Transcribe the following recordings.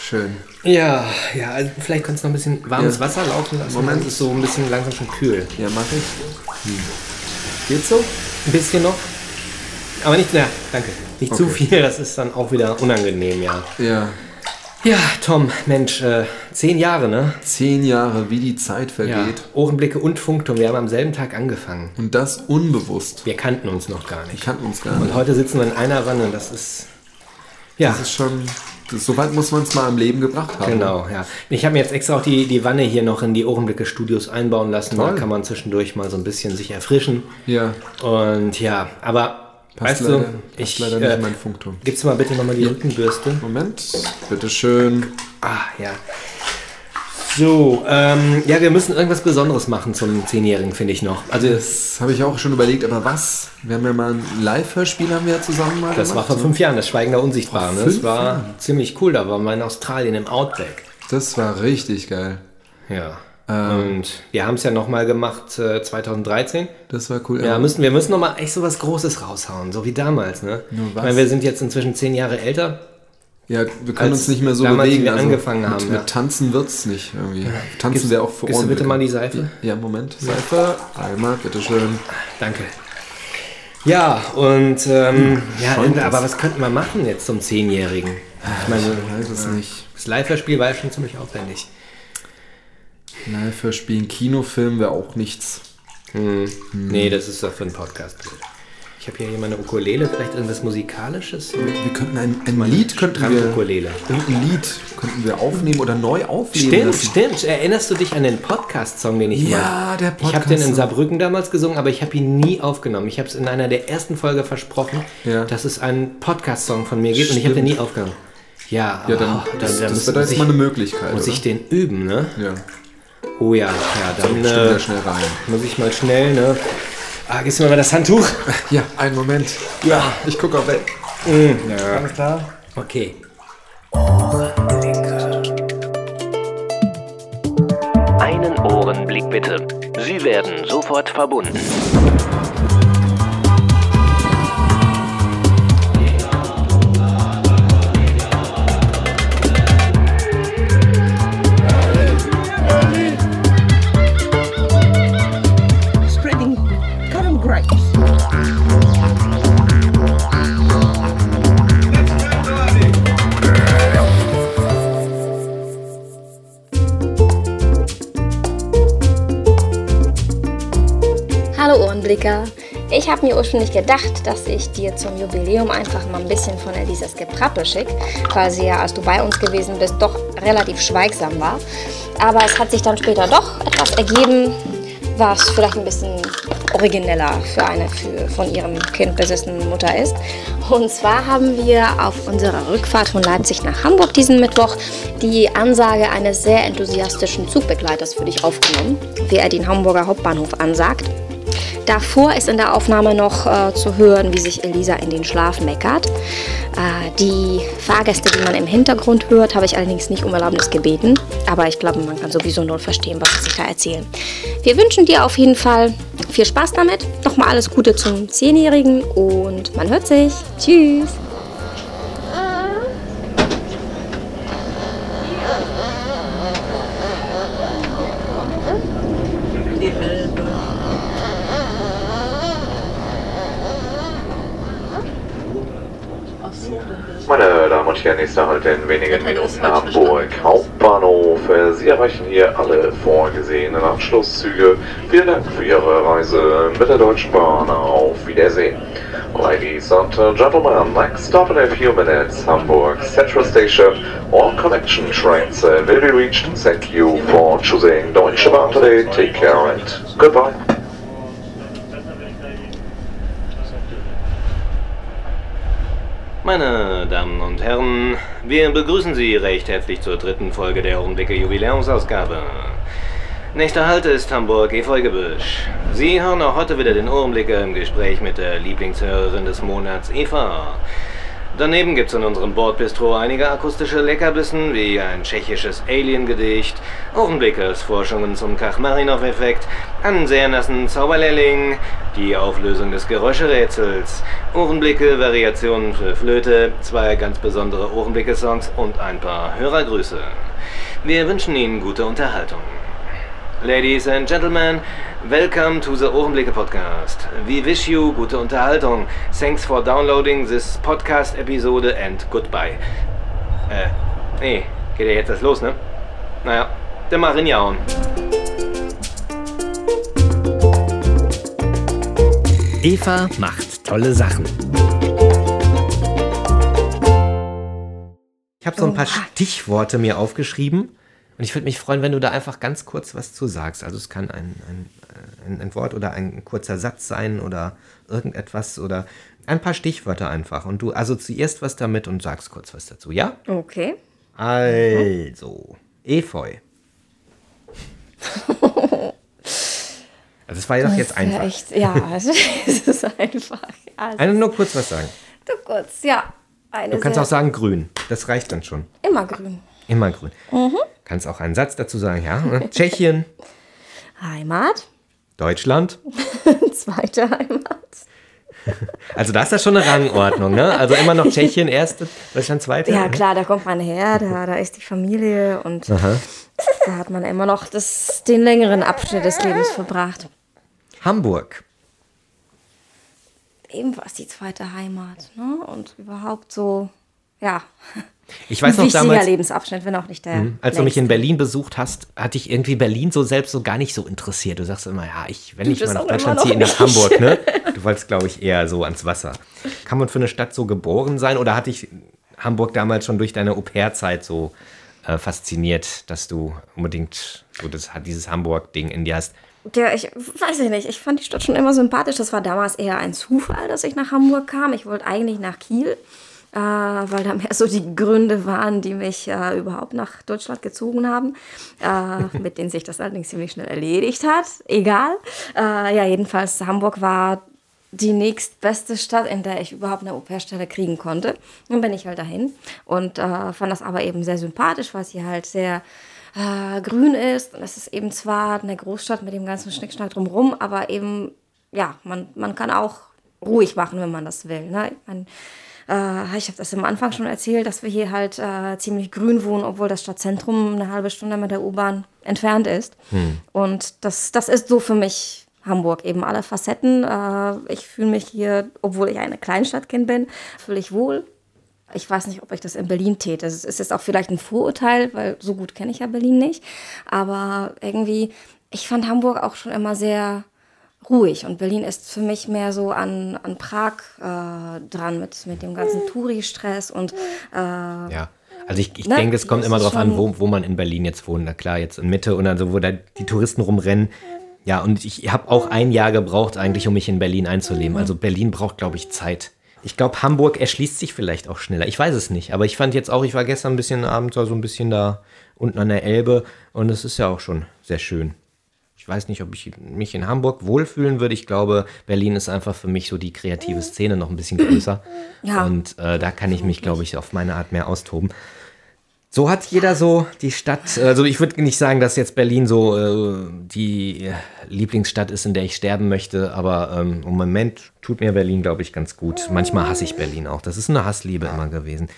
Schön. Ja, ja, also vielleicht kannst du noch ein bisschen warmes Ja. Wasser laufen lassen. Moment. Das ist so ein bisschen langsam schon kühl. Ja, mach ich. Hm. Geht's so? Ein bisschen noch. Aber nicht, na, danke. Nicht zu Okay. viel, das ist dann auch wieder unangenehm, ja. Ja. Ja, Tom, Mensch, äh, zehn Jahre, ne? Zehn Jahre, wie die Zeit Ja. vergeht. Ohrenblicke und Funkturm, wir haben am selben Tag angefangen. Und das unbewusst. Wir kannten uns noch gar Wir nicht. kannten uns gar Und nicht. heute sitzen wir in einer Wanne, das ist. Ja, Das ist schon. Das, so weit muss man es mal im Leben gebracht haben. genau, ja. Ich habe mir jetzt extra auch die, die Wanne hier noch in die Ohrenblicke-Studios einbauen lassen. Da Toll. kann man zwischendurch mal so ein bisschen sich erfrischen. Ja. Und ja, aber Passt weißt leider, du, ich. leider nicht Äh, in mein Funkturm. gibst du mal bitte nochmal die Rückenbürste? Moment. Bitteschön. Ah, ja. So, ähm, ja, wir müssen irgendwas Besonderes machen zum Zehnjährigen, finde ich noch. Also, das, habe ich auch schon überlegt, aber was? Wir haben ja mal ein Live-Hörspiel haben wir ja zusammen mal das war gemacht. vor fünf Jahren, das Schweigen der Unsichtbaren. Ne? Das war Jahren? ziemlich cool, da waren wir in Australien im Outback. Das war richtig geil. Ja. Ähm. Und wir haben es ja nochmal gemacht äh, 2013. Das war cool. Ja, müssen, wir müssen nochmal echt so was Großes raushauen, so wie damals. Ne? Nur Ich meine, wir sind jetzt inzwischen zehn Jahre älter. Ja, wir können uns nicht mehr so damals, bewegen. wie wir also angefangen mit, haben, Mit ja. Tanzen wird's nicht irgendwie. Tanzen Gibst- wir auch vor gibst du bitte mal die Seife? Ja, Moment. Seife. Einmal, bitteschön. Danke. Ja, und ähm, ja, schäumt es. aber was könnten wir machen jetzt zum Zehnjährigen? Ich meine, Ich weiß es nicht. das Live-Hörspiel war ja schon ziemlich aufwendig. Live-Hörspielen, Kinofilm wäre auch nichts. Hm. Nee, das ist doch für einen Podcast habe hier meine Ukulele, vielleicht irgendwas Musikalisches? Wir könnten ein, ein Lied könnten wir, Ukulele. irgendein Lied könnten wir aufnehmen oder neu aufnehmen Stimmt, lassen. stimmt. Erinnerst du dich an den Podcast-Song, den ich Ja, mal... der Ich habe den in. Saarbrücken damals gesungen, aber ich habe ihn nie aufgenommen. Ich habe es in einer der ersten Folge versprochen, Ja. dass es einen Podcast-Song von mir gibt und ich habe den nie aufgenommen. Ja, Ja, dann, oh, das, dann das muss, wäre da jetzt mal eine Möglichkeit. muss oder? ich den üben, ne? ja, Oh ja, ja, dann stimmt äh, ja schnell rein. muss ich mal schnell, ne? Ah, gibst du mir mal das Handtuch? Ja, einen Moment. Ja, ich gucke auch weg. Ja. Alles klar. Okay. Einen Ohrenblick bitte. Sie werden sofort verbunden. Hallo Ohrenblicker. Ich habe mir ursprünglich gedacht, dass ich dir zum Jubiläum einfach mal ein bisschen von Elisas Geprappel schicke, weil sie ja, als du bei uns gewesen bist, doch relativ schweigsam war. Aber es hat sich dann später doch etwas ergeben, was vielleicht ein bisschen origineller für eine für von ihrem Kind besessene Mutter ist. Und zwar haben wir auf unserer Rückfahrt von Leipzig nach Hamburg diesen Mittwoch die Ansage eines sehr enthusiastischen Zugbegleiters für dich aufgenommen, wie er den Hamburger Hauptbahnhof ansagt. Davor ist in der Aufnahme noch äh, zu hören, wie sich Elisa in den Schlaf meckert. Äh, die Fahrgäste, die man im Hintergrund hört, habe ich allerdings nicht um Erlaubnis gebeten. Aber ich glaube, man kann sowieso nur verstehen, was sie da erzählen. Wir wünschen dir auf jeden Fall viel Spaß damit. Nochmal alles Gute zum Zehnjährigen und man hört sich. Tschüss. Meine Damen und Herren, nächster Halt in wenigen Minuten Hamburg Hauptbahnhof. Sie erreichen hier alle vorgesehenen Anschlusszüge. Vielen Dank für Ihre Reise mit der Deutschen Bahn. Auf Wiedersehen. Ladies and gentlemen, next stop in a few minutes, Hamburg Central Station. All connection trains uh, will be reached. Thank you for choosing Deutsche Bahn today. Take care and goodbye. Meine Damen und Herren, wir begrüßen Sie recht herzlich zur dritten Folge der Augenblicke Jubiläumsausgabe. Nächster Halt ist Hamburg Efeugebüsch. Sie hören auch heute wieder den Ohrenblicker im Gespräch mit der Lieblingshörerin des Monats, Eva. Daneben gibt's in unserem Bordbistro einige akustische Leckerbissen wie ein tschechisches Alien-Gedicht, Augenblickes Forschungen zum Kachmarinov-Effekt, einen sehr nassen Zauberlehrling, die Auflösung des Geräuscherätsels, Ohrenblicke, Variationen für Flöte, zwei ganz besondere Ohrenblicke-Songs und ein paar Hörergrüße. Wir wünschen Ihnen gute Unterhaltung. Ladies and gentlemen, welcome to the Ohrenblicke podcast. We wish you gute Unterhaltung. Thanks for downloading this podcast episode and goodbye. Äh, nee, geht ja jetzt erst los, ne? Naja, dann mal reinjauen. Eva macht tolle Sachen. Ich habe so ein paar Stichworte mir aufgeschrieben und ich würde mich freuen, wenn du da einfach ganz kurz was zu sagst. Also es kann ein, ein, ein, Wort oder ein kurzer Satz sein oder irgendetwas oder ein paar Stichwörter einfach. Und du assoziierst was damit und sagst kurz was dazu, ja? Okay. Also, Efeu. Also es war ja doch jetzt einfach. Echt, ja, also, es ist einfach. Ja, es Eine ist nur kurz was sagen. so kurz, ja. Du kannst auch sagen grün. Das reicht dann schon. Immer grün. Immer grün. Mhm. Kannst auch einen Satz dazu sagen, ja. ne? Tschechien, Heimat. Deutschland. Zweite Heimat. Also da ist das schon eine Rangordnung, ne? Also immer noch Tschechien, erste, Deutschland, zweite. Ja, klar, da kommt man her, da, da ist die Familie und da hat man immer noch das, den längeren Abschnitt des Lebens verbracht. Hamburg. Ebenfalls die zweite Heimat. Ne? Und überhaupt so, ja, Ich weiß ein noch damals. Lebensabschnitt, wenn auch nicht der. als du mich in längste. Berlin besucht hast, hatte ich irgendwie Berlin so selbst so gar nicht so interessiert. Du sagst immer, ja, ich, wenn ich das mal nach Deutschland ziehe, nach Hamburg, ne? Du wolltest, glaube ich, eher so ans Wasser. Kann man für eine Stadt so geboren sein oder hatte ich Hamburg damals schon durch deine Au-pair-Zeit so äh, fasziniert, dass du unbedingt so das, dieses Hamburg-Ding in dir hast? Der, ich weiß ich nicht, ich fand die Stadt schon immer sympathisch. Das war damals eher ein Zufall, dass ich nach Hamburg kam. Ich wollte eigentlich nach Kiel, äh, weil da mehr so die Gründe waren, die mich äh, überhaupt nach Deutschland gezogen haben, äh, mit denen sich das allerdings ziemlich schnell erledigt hat. Egal. Äh, ja, jedenfalls Hamburg war die nächstbeste Stadt, in der ich überhaupt eine Au-pair-Stelle kriegen konnte. Dann bin ich halt dahin und äh, fand das aber eben sehr sympathisch, weil sie halt sehr äh, grün ist. Und es ist eben zwar eine Großstadt mit dem ganzen Schnickschnack drumherum, aber eben, ja, man, man kann auch ruhig machen, wenn man das will. Ne? Ich, mein, äh, ich habe das am Anfang schon erzählt, dass wir hier halt äh, ziemlich grün wohnen, obwohl das Stadtzentrum eine halbe Stunde mit der U-Bahn entfernt ist. Und das, das ist so für mich Hamburg, eben alle Facetten. Äh, ich fühle mich hier, obwohl ich eine Kleinstadtkind bin, fühle ich wohl. Ich weiß nicht, ob ich das in Berlin täte. Es ist jetzt auch vielleicht ein Vorurteil, weil so gut kenne ich ja Berlin nicht. Aber irgendwie, ich fand Hamburg auch schon immer sehr ruhig. Und Berlin ist für mich mehr so an, an Prag äh, dran mit, mit dem ganzen Touri-Stress und äh, Ja. Also ich, ich Ne? denke, es kommt Das immer darauf an, wo, wo man in Berlin jetzt wohnt. Na klar, jetzt in Mitte und dann so, wo da die Touristen rumrennen. Ja, und ich habe auch ein Jahr gebraucht eigentlich, um mich in Berlin einzuleben. Also Berlin braucht, glaube ich, Zeit. Ich glaube, Hamburg erschließt sich vielleicht auch schneller. Ich weiß es nicht. Aber ich fand jetzt auch, ich war gestern ein bisschen abends so ein bisschen da unten an der Elbe und es ist ja auch schon sehr schön. Ich weiß nicht, ob ich mich in Hamburg wohlfühlen würde. Ich glaube, Berlin ist einfach für mich so die kreative Szene noch ein bisschen größer. Ja. Und äh, da kann ich mich, glaube ich, auf meine Art mehr austoben. So hat jeder so die Stadt, also ich würde nicht sagen, dass jetzt Berlin so äh, die Lieblingsstadt ist, in der ich sterben möchte, aber ähm, im Moment tut mir Berlin, glaube ich, ganz gut. Manchmal hasse ich Berlin auch. Das ist eine Hassliebe immer gewesen.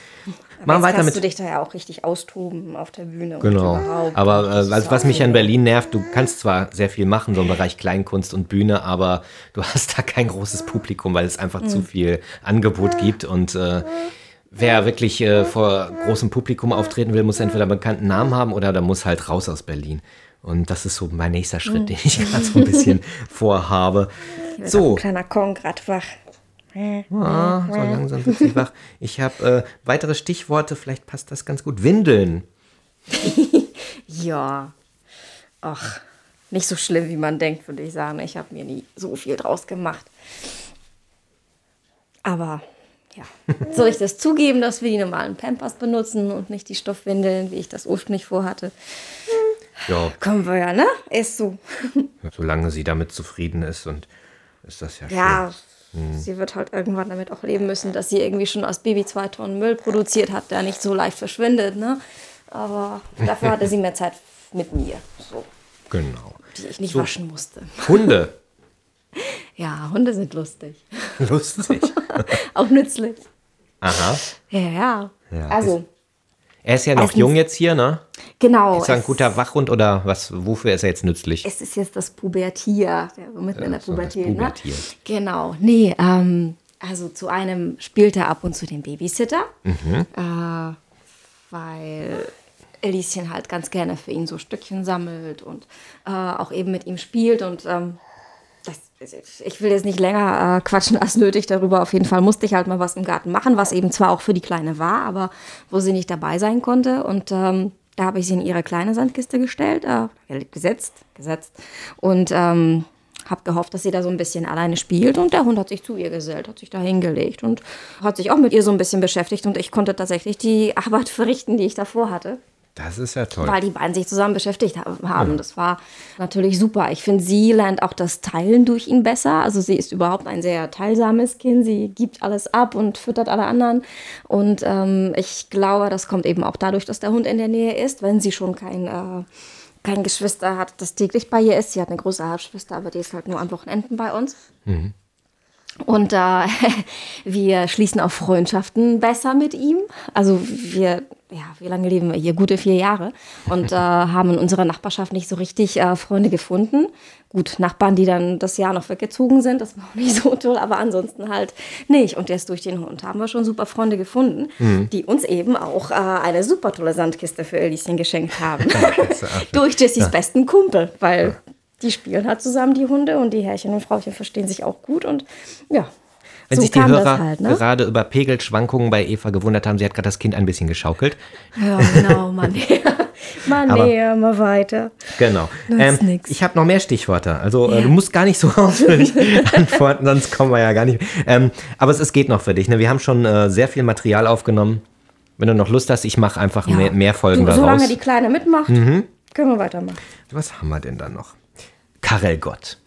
Machen jetzt weiter kannst du dich da ja auch richtig austoben auf der Bühne. Genau. Aber äh, ist was, mich an Berlin nervt, du kannst zwar sehr viel machen, so im Bereich Kleinkunst und Bühne, aber du hast da kein großes Publikum, weil es einfach Hm. zu viel Angebot gibt. Und äh, wer wirklich äh, vor großem Publikum auftreten will, muss entweder einen bekannten Namen haben oder der muss halt raus aus Berlin. Und das ist so mein nächster. Schritt, den ich gerade so ein bisschen vorhabe. So, Ein kleiner Kong grad wach. ah, so langsam wird sie wach. Ich habe äh, weitere Stichworte, vielleicht passt das ganz gut. Windeln. Ja. Ach, nicht so schlimm, wie man denkt, würde ich sagen. Ich habe mir nie so viel draus gemacht. Aber ja, soll ich das zugeben, dass wir die normalen Pampers benutzen und nicht die Stoffwindeln, wie ich das ursprünglich vorhatte? Ja, Können wir ja, ne? Ist so. solange sie damit zufrieden ist und ist das ja schön. Ja, sie wird halt irgendwann damit auch leben müssen, dass sie irgendwie schon als Baby zwei Tonnen Müll produziert hat, der nicht so leicht verschwindet. Ne? Aber dafür hatte sie mehr Zeit mit mir, so, Genau. die ich nicht So. waschen musste. Hunde. Ja, Hunde sind lustig. Lustig. auch nützlich. Aha. Ja, ja. Ja, also, Er ist ja noch jung jetzt hier, ne? genau. Ist er ein guter Wachhund oder was? Wofür ist er jetzt nützlich? Es ist jetzt das Pubertier, der mitten in der so, das Pubertät. Ne? Pubertier. Genau. Nee, ähm, also zu einem spielt er ab und zu den Babysitter, Mhm. äh, weil Elischen halt ganz gerne für ihn so Stückchen sammelt und äh, auch eben mit ihm spielt und ähm, ich will jetzt nicht länger äh, quatschen als nötig darüber. Auf jeden Fall musste ich halt mal was im Garten machen, was eben zwar auch für die Kleine war, aber wo sie nicht dabei sein konnte. Und ähm, da habe ich sie in ihre kleine Sandkiste gestellt, äh, gesetzt, gesetzt und ähm, habe gehofft, dass sie da so ein bisschen alleine spielt. Und der Hund hat sich zu ihr gesellt, hat sich da hingelegt und hat sich auch mit ihr so ein bisschen beschäftigt. Und ich konnte tatsächlich die Arbeit verrichten, die ich davor hatte Das ist ja toll. weil die beiden sich zusammen beschäftigt ha- haben. Das war natürlich super. Ich finde, sie lernt auch das Teilen durch ihn besser. Also sie ist überhaupt ein sehr teilsames Kind. Sie gibt alles ab und füttert alle anderen. Und ähm, ich glaube, das kommt eben auch dadurch, dass der Hund in der Nähe ist, wenn sie schon kein, äh, kein Geschwister hat, das täglich bei ihr ist. Sie hat eine große Halbschwester, aber die ist halt nur an Wochenenden bei uns. Und äh, wir schließen auch Freundschaften besser mit ihm. Also wir, ja, wie lange leben wir hier? Gute vier Jahre. Und äh, haben in unserer Nachbarschaft nicht so richtig äh, Freunde gefunden. Gut, Nachbarn, die dann das Jahr noch weggezogen sind, das war auch nicht so toll, aber ansonsten halt nicht. Und jetzt durch den Hund haben wir schon super Freunde gefunden, die uns eben auch äh, eine super tolle Sandkiste für Elischen geschenkt haben. durch Jessys besten Kumpel, weil die spielen halt zusammen, die Hunde, und die Herrchen und Frauchen verstehen sich auch gut. Und ja, Wenn so sich die Hörer halt, ne? gerade über Pegelschwankungen bei Eva gewundert haben, sie hat gerade das Kind ein bisschen geschaukelt. Ja, genau, mal näher, mal näher, mal weiter. Genau. Ähm, ich habe noch mehr Stichworte. Also äh, Ja. du musst gar nicht so ausführlich antworten, sonst kommen wir ja gar nicht. Ähm, aber es, es geht noch für dich. Ne? Wir haben schon äh, sehr viel Material aufgenommen. Wenn du noch Lust hast, ich mache einfach Ja. mehr, mehr Folgen du, daraus. Mhm. Solange die Kleine mitmacht, können wir weitermachen. Was haben wir denn da noch? Karel Gott.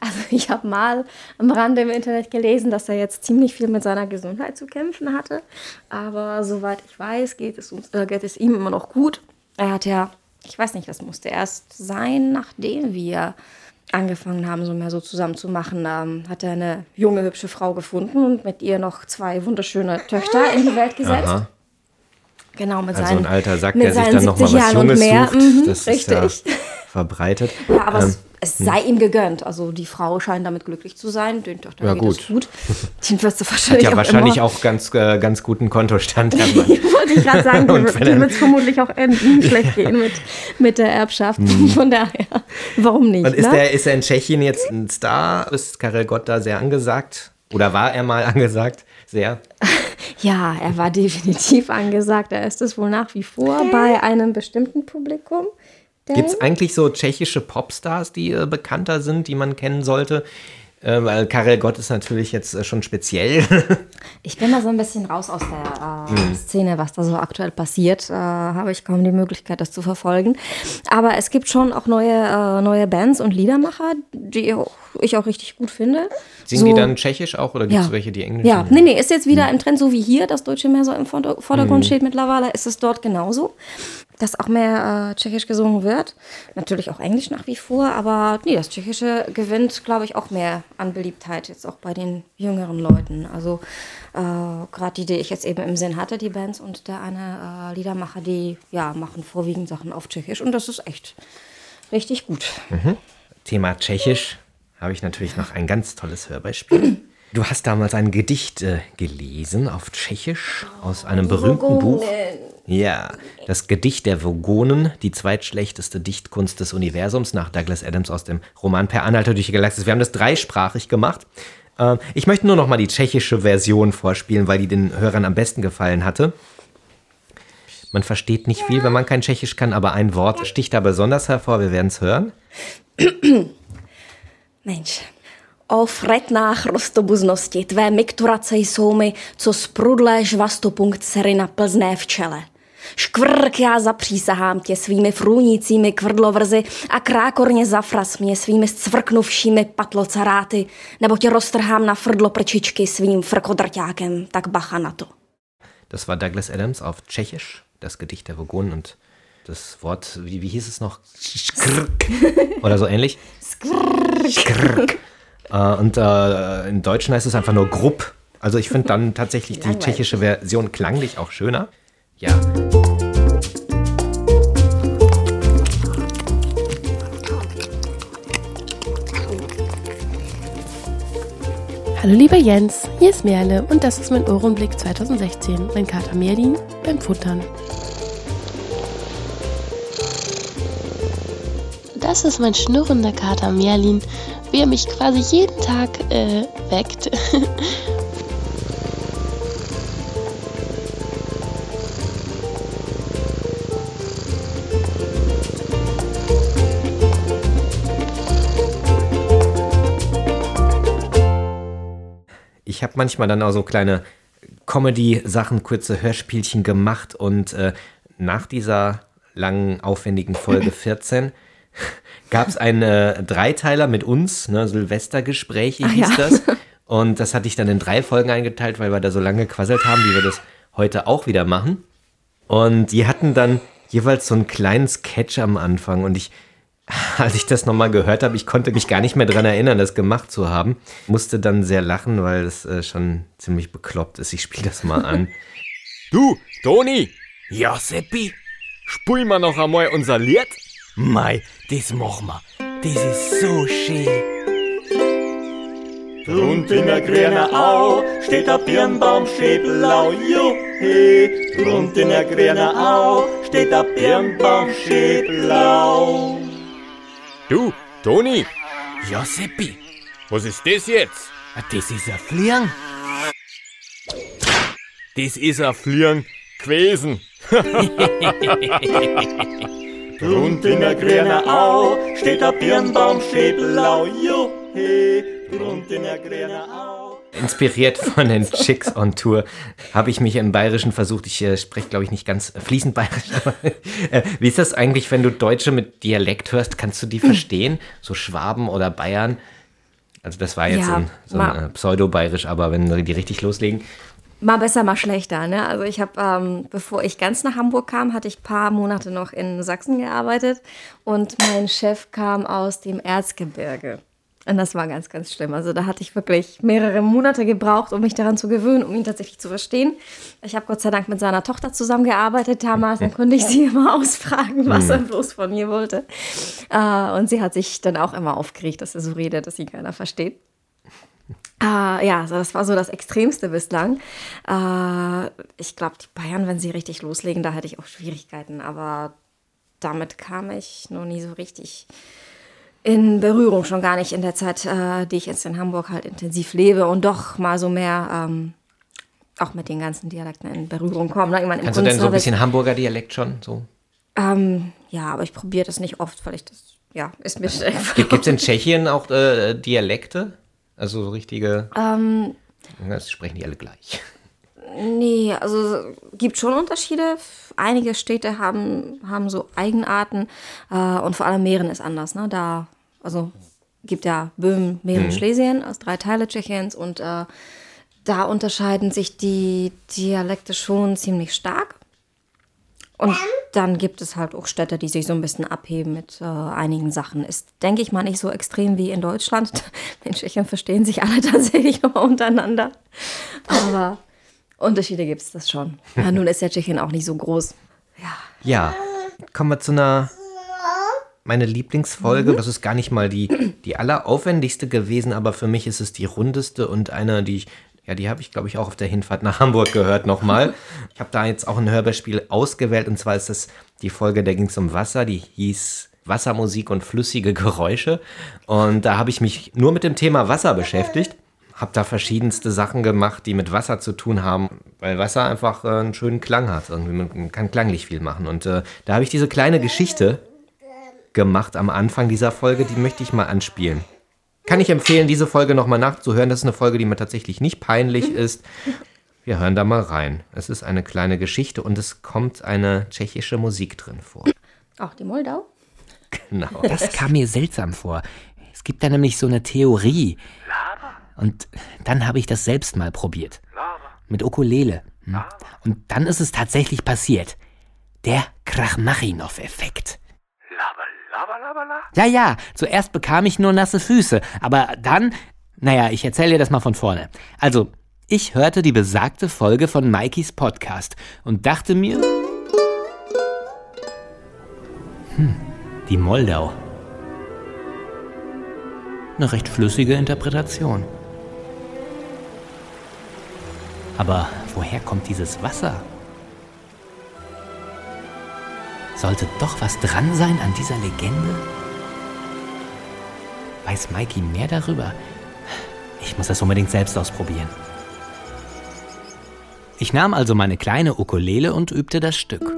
Also ich habe mal am Rande im Internet gelesen, dass er jetzt ziemlich viel mit seiner Gesundheit zu kämpfen hatte. Aber soweit ich weiß, geht es, uns, äh, geht es ihm immer noch gut. Er hat ja, ich weiß nicht, das musste erst sein, nachdem wir angefangen haben, so mehr so zusammen zu machen, ähm, hat er eine junge, hübsche Frau gefunden und mit ihr noch zwei wunderschöne Töchter in die Welt gesetzt. Aha. Genau, mit Also seinen, ein alter Sack, mit der sich dann nochmal 70 was Jahren und Junges mehr. sucht. Mhm, das richtig. ist ja verbreitet. Ja, aber Ähm, es, es sei ihm gegönnt. Also die Frau scheint damit glücklich zu sein. Den Töchtern Ja, geht gut. es gut. Den wirst du hat wahrscheinlich ja auch wahrscheinlich immer. auch ganz, äh, ganz guten Kontostand. Mann. Wollte ich gerade sagen, dem wird es vermutlich auch enden, schlecht gehen mit, mit der Erbschaft. Von daher, warum nicht? Mhm. Und ist, ne? er, ist er in Tschechien jetzt ein Star? Ist Karel Gott da sehr angesagt? Oder war er mal angesagt? Sehr. Ja, er war definitiv angesagt. Er ist es wohl nach wie vor bei einem bestimmten Publikum. Gibt es eigentlich so tschechische Popstars, die äh, bekannter sind, die man kennen sollte? Äh, weil Karel Gott ist natürlich jetzt äh, schon speziell. Ich bin da so ein bisschen raus aus der äh, Mhm. Szene, was da so aktuell passiert. Äh, habe ich kaum die Möglichkeit, das zu verfolgen. Aber es gibt schon auch neue, äh, neue Bands und Liedermacher, die ich auch richtig gut finde. Singen so, die dann tschechisch auch oder gibt es Ja. welche, die englisch Ja, nee, nee, ist jetzt wieder im Trend, so wie hier das Deutsche mehr so im Vorder- Vordergrund steht mittlerweile, ist es dort genauso, dass auch mehr äh, Tschechisch gesungen wird. Natürlich auch Englisch nach wie vor, aber nee, das Tschechische gewinnt, glaube ich, auch mehr an Beliebtheit, jetzt auch bei den jüngeren Leuten. Also äh, gerade die, die ich jetzt eben im Sinn hatte, die Bands und der eine äh, Liedermacher, die ja machen vorwiegend Sachen auf Tschechisch und das ist echt richtig gut. Thema Tschechisch habe ich natürlich noch ein ganz tolles Hörbeispiel. Du hast damals ein Gedicht äh, gelesen auf Tschechisch aus einem berühmten Buch. Ja, das Gedicht der Vogonen, die zweitschlechteste Dichtkunst des Universums nach Douglas Adams aus dem Roman Per Anhalter durch die Galaxis. Wir haben das dreisprachig gemacht. Äh, ich möchte nur noch mal die tschechische Version vorspielen, weil die den Hörern am besten gefallen hatte. Man versteht nicht viel, wenn man kein Tschechisch kann, aber ein Wort sticht da besonders hervor. Wir werden es hören. Mensch. O fretnách rostobuznosti, tvé mikturace jsou mi, co sprudlé žvastopunkt sery na plzné včele. Škvrk, já zapřísahám tě svými frůnícími kvrdlovrzy a krákorně zafras mě svými scvrknuvšími patlocaráty, nebo tě roztrhám na frdlo prčičky svým frkodrťákem, tak bacha na to. Das war Douglas Adams auf Tschechisch, das Gedicht der Vogonen und das Wort, wie, wie hieß es noch? Skrrk. Oder so ähnlich. Skrrk. Äh, und äh, im Deutschen heißt es einfach nur Grupp. Also ich finde dann tatsächlich die tschechische Version klanglich auch schöner. Ja. Hallo lieber Jens, hier ist Merle und das ist mein Ohrenblick 2016, mein Kater Merlin beim Futtern. Das ist mein schnurrender Kater Merlin, wie er mich quasi jeden Tag äh, weckt. habe manchmal dann auch so kleine Comedy-Sachen, kurze Hörspielchen gemacht und äh, nach dieser langen, aufwendigen Folge 14 gab es einen äh, Dreiteiler mit uns, ne, Silvestergespräche hieß ja. das. Und das hatte ich dann in drei Folgen eingeteilt, weil wir da so lange quasselt haben, wie wir das heute auch wieder machen. Und die hatten dann jeweils so einen kleinen Sketch am Anfang und ich, als ich das nochmal gehört habe, ich konnte mich gar nicht mehr dran erinnern, das gemacht zu haben. Musste dann sehr lachen, weil das äh, schon ziemlich bekloppt ist. Ich spiele das mal an. Du, Toni! Ja, Seppi? Spul mal noch einmal unser Lied? Mei, das machen wir. Das ist so schön. Rund in der grünen Au steht der Birnbaum schön blau, juhe. Rund in der grünen Au steht der Birnbaum schön blau. Du, Toni! Ja, Seppi! Was ist das jetzt? Das ist ein Fliegen. Das ist ein Fliegen gewesen. Rund in der grünen Au steht der Birnbaum schön blau, juhe. Rund in der grünen Au. Inspiriert von den Chicks on Tour habe ich mich im Bayerischen versucht. Ich äh, spreche, glaube ich, nicht ganz fließend Bayerisch. Aber, äh, wie ist das eigentlich, wenn du Deutsche mit Dialekt hörst? Kannst du die verstehen? So Schwaben oder Bayern? Also das war jetzt Ja, so ein, so ein äh, Pseudo-Bayerisch, aber wenn die richtig loslegen. Mal besser, mal schlechter. Ne? Also ich habe, ähm, bevor ich ganz nach Hamburg kam, hatte ich ein paar Monate noch in Sachsen gearbeitet und mein Chef kam aus dem Erzgebirge. Und das war ganz, ganz schlimm. Also da hatte ich wirklich mehrere Monate gebraucht, um mich daran zu gewöhnen, um ihn tatsächlich zu verstehen. Ich habe Gott sei Dank mit seiner Tochter zusammengearbeitet damals, dann konnte ich sie immer ausfragen, was er bloß von mir wollte. Äh, und sie hat sich dann auch immer aufgeregt, dass er so redet, dass ihn keiner versteht. Äh, ja, also das war so das Extremste bislang. Äh, ich glaube, die Bayern, wenn sie richtig loslegen, da hatte ich auch Schwierigkeiten. Aber damit kam ich noch nie so richtig in Berührung, schon gar nicht in der Zeit, äh, die ich jetzt in Hamburg halt intensiv lebe und doch mal so mehr ähm, auch mit den ganzen Dialekten in Berührung kommen. Ne? Ich meine, im Kannst du denn so ein bisschen Hamburger Dialekt schon? So? Ähm, ja, aber ich probiere das nicht oft, weil ich das, ja, ist mir Gibt es in Tschechien auch äh, Dialekte? Also so richtige. ähm, Das sprechen die alle gleich. Nee, also gibt schon Unterschiede. Einige Städte haben, haben so Eigenarten äh, und vor allem Mähren ist anders. Ne? Da, also gibt ja Böhmen, Mähren, Mhm. Schlesien als drei Teile Tschechiens und äh, da unterscheiden sich die Dialekte schon ziemlich stark. Und dann gibt es halt auch Städte, die sich so ein bisschen abheben mit äh, einigen Sachen. Ist, denke ich mal, nicht so extrem wie in Deutschland. In Tschechien verstehen sich alle tatsächlich noch untereinander. Aber Unterschiede gibt es das schon. Ja, nun ist ja Tschechien auch nicht so groß. Ja, kommen wir zu einer. Meine Lieblingsfolge, Mhm. das ist gar nicht mal die, die alleraufwendigste gewesen, aber für mich ist es die rundeste und eine, die ich, ja, die habe ich, glaube ich, auch auf der Hinfahrt nach Hamburg gehört nochmal. Ich habe da jetzt auch ein Hörspiel ausgewählt und zwar ist das die Folge, da ging es um Wasser, die hieß Wassermusik und flüssige Geräusche. Und da habe ich mich nur mit dem Thema Wasser beschäftigt. Habe da verschiedenste Sachen gemacht, die mit Wasser zu tun haben, weil Wasser einfach äh, einen schönen Klang hat. Irgendwie man man kann klanglich viel machen. Und äh, da habe ich diese kleine Geschichte gemacht am Anfang dieser Folge, die möchte ich mal anspielen. Kann ich empfehlen, diese Folge nochmal nachzuhören. Das ist eine Folge, die mir tatsächlich nicht peinlich ist. Wir hören da mal rein. Es ist eine kleine Geschichte und es kommt eine tschechische Musik drin vor. Auch die Moldau? Genau. Das kam mir seltsam vor. Es gibt da nämlich so eine Theorie. Und dann habe ich das selbst mal probiert. Mit Ukulele. Hm. Und dann ist es tatsächlich passiert. Der Krachmachinow-Effekt. Ja, ja, zuerst bekam ich nur nasse Füße, aber dann, naja, ich erzähle dir das mal von vorne. Also, ich hörte die besagte Folge von Mikeys Podcast und dachte mir, hm, die Moldau. Eine recht flüssige Interpretation. Aber woher kommt dieses Wasser? Sollte doch was dran sein an dieser Legende? Weiß Mikey mehr darüber? Ich muss das unbedingt selbst ausprobieren. Ich nahm also meine kleine Ukulele und übte das Stück.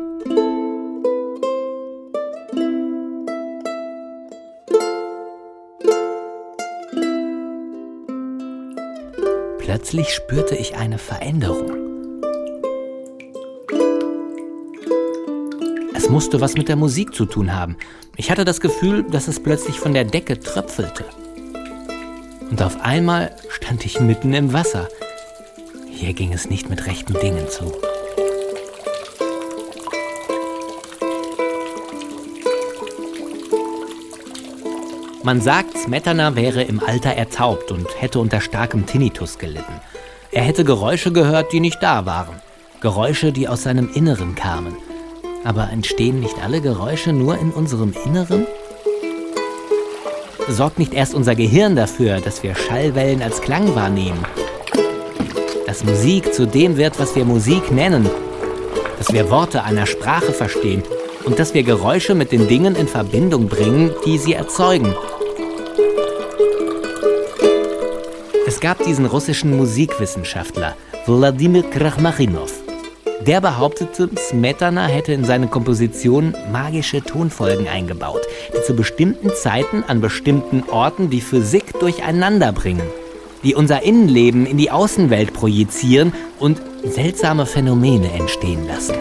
Plötzlich spürte ich eine Veränderung. Es musste was mit der Musik zu tun haben. Ich hatte das Gefühl, dass es plötzlich von der Decke tröpfelte. Und auf einmal stand ich mitten im Wasser. Hier ging es nicht mit rechten Dingen zu. Man sagt, Smetana wäre im Alter ertaubt und hätte unter starkem Tinnitus gelitten. Er hätte Geräusche gehört, die nicht da waren. Geräusche, die aus seinem Inneren kamen. Aber entstehen nicht alle Geräusche nur in unserem Inneren? Sorgt nicht erst unser Gehirn dafür, dass wir Schallwellen als Klang wahrnehmen? Dass Musik zu dem wird, was wir Musik nennen? Dass wir Worte einer Sprache verstehen und dass wir Geräusche mit den Dingen in Verbindung bringen, die sie erzeugen? Es gab diesen russischen Musikwissenschaftler, Wladimir Krachmachinow. Der behauptete, Smetana hätte in seine Komposition magische Tonfolgen eingebaut, die zu bestimmten Zeiten an bestimmten Orten die Physik durcheinander bringen, die unser Innenleben in die Außenwelt projizieren und seltsame Phänomene entstehen lassen.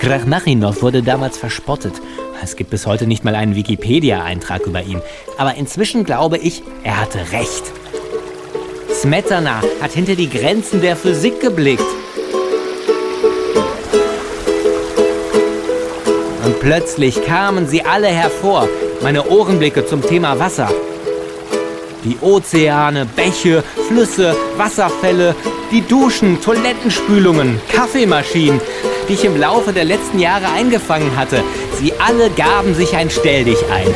Krachmachinow wurde damals verspottet es gibt bis heute nicht mal einen Wikipedia-Eintrag über ihn. Aber inzwischen glaube ich, er hatte recht. Smetana hat hinter die Grenzen der Physik geblickt. Und plötzlich kamen sie alle hervor, meine Ohrenblicke zum Thema Wasser. Die Ozeane, Bäche, Flüsse, Wasserfälle, die Duschen, Toilettenspülungen, Kaffeemaschinen, die ich im Laufe der letzten Jahre eingefangen hatte. Sie alle gaben sich ein Stelldich ein.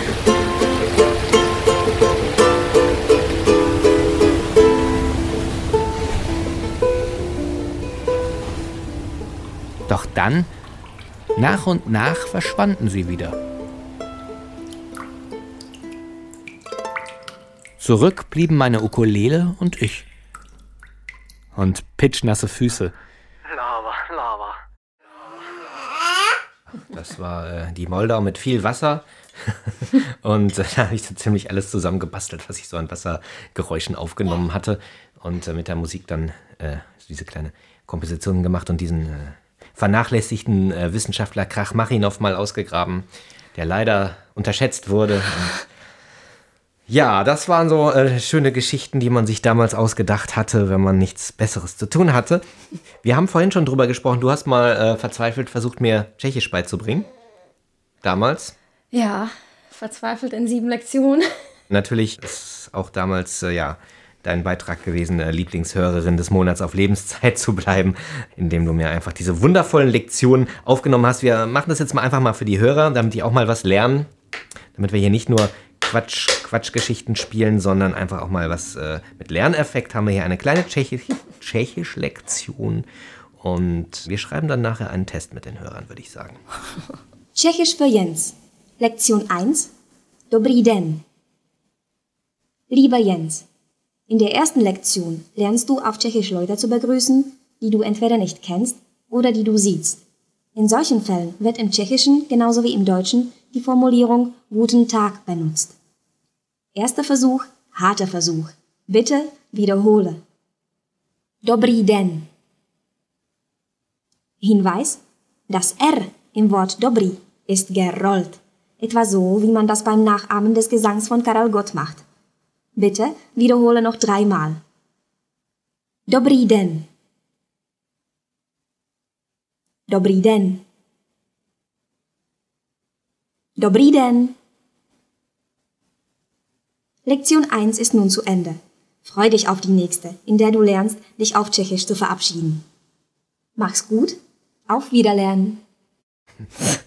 Doch dann, nach und nach, verschwanden sie wieder. Zurück blieben meine Ukulele und ich. Und pitschnasse Füße. Das war äh, die Moldau mit viel Wasser. und äh, da habe ich so ziemlich alles zusammengebastelt, was ich so an Wassergeräuschen aufgenommen hatte. Und äh, mit der Musik dann äh, diese kleine Komposition gemacht und diesen äh, vernachlässigten Wissenschaftler Krachmachinow mal ausgegraben, der leider unterschätzt wurde. Und ja, das waren so äh, schöne Geschichten, die man sich damals ausgedacht hatte, wenn man nichts Besseres zu tun hatte. Wir haben vorhin schon drüber gesprochen. Du hast mal äh, verzweifelt versucht, mir Tschechisch beizubringen. Damals. Ja, verzweifelt in sieben Lektionen. Natürlich ist auch damals, äh, ja, dein Beitrag gewesen, äh, Lieblingshörerin des Monats auf Lebenszeit zu bleiben, indem du mir einfach diese wundervollen Lektionen aufgenommen hast. Wir machen das jetzt mal einfach mal für die Hörer, damit die auch mal was lernen. Damit wir hier nicht nur Quatsch, Quatschgeschichten spielen, sondern einfach auch mal was äh, mit Lerneffekt. Haben wir hier eine kleine Tschechisch-Lektion. Und wir schreiben dann nachher einen Test mit den Hörern, würde ich sagen. Tschechisch für Jens. Lektion 1. Dobrý den. Lieber Jens, in der ersten Lektion lernst du auf Tschechisch Leute zu begrüßen, die du entweder nicht kennst oder die du siehst. In solchen Fällen wird im Tschechischen genauso wie im Deutschen die Formulierung Guten Tag benutzt. Erster Versuch, harter Versuch. Bitte wiederhole. Dobrý den. Hinweis: Das R im Wort dobrý ist gerollt. Etwa so, wie man das beim Nachahmen des Gesangs von Karel Gott macht. Bitte wiederhole noch dreimal. Dobrý den. Dobrý den. Dobrý den. Lektion 1 ist nun zu Ende. Freu dich auf die nächste, in der du lernst, dich auf Tschechisch zu verabschieden. Mach's gut. Auf Wiederlernen.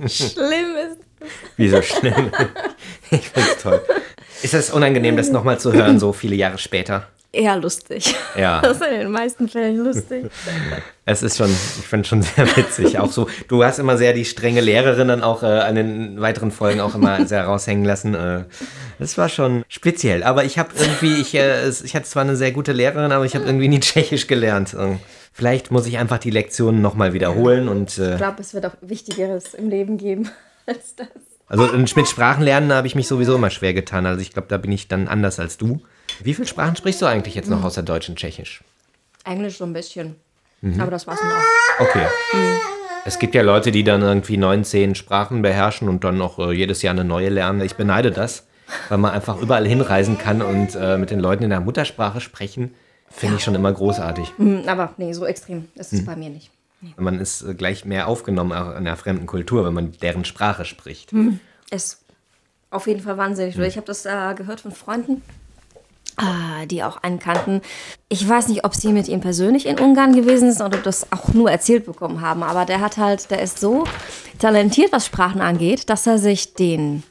Schlimm ist Wieso schlimm? Ich find's toll. Ist es unangenehm, das nochmal zu hören, so viele Jahre später? Eher lustig. Ja. Das ist in den meisten Fällen lustig. Es ist schon, ich finde schon sehr witzig. Auch so, du hast immer sehr die strenge Lehrerin dann auch äh, an den weiteren Folgen auch immer sehr raushängen lassen. Äh, das war schon speziell. Aber ich habe irgendwie, ich, äh, ich hatte zwar eine sehr gute Lehrerin, aber ich habe irgendwie nie Tschechisch gelernt. Vielleicht muss ich einfach die Lektionen nochmal wiederholen und Ich äh, glaube, es wird auch Wichtigeres im Leben geben als das. also mit Sprachenlernen habe ich mich sowieso immer schwer getan. Also ich glaube, da bin ich dann anders als du. Wie viele Sprachen sprichst du eigentlich jetzt noch außer Deutsch und Tschechisch? Englisch so ein bisschen. Mhm. Aber das war's dann auch. Okay. Es gibt ja Leute, die dann irgendwie neun, zehn Sprachen beherrschen und dann noch äh, jedes Jahr eine neue lernen. Ich beneide das, weil man einfach überall hinreisen kann und äh, mit den Leuten in der Muttersprache sprechen, finde ich schon immer großartig. Hm, Aber nee, so extrem. Ist Hm. bei mir nicht. Man ist äh, gleich mehr aufgenommen auch in einer fremden Kultur, wenn man deren Sprache spricht. Hm. Ist auf jeden Fall wahnsinnig. Hm. Ich habe das äh, gehört von Freunden, die auch einen kannten. Ich weiß nicht, ob sie mit ihm persönlich in Ungarn gewesen sind oder das auch nur erzählt bekommen haben. Aber der hat halt, der ist so talentiert, was Sprachen angeht, dass er sich den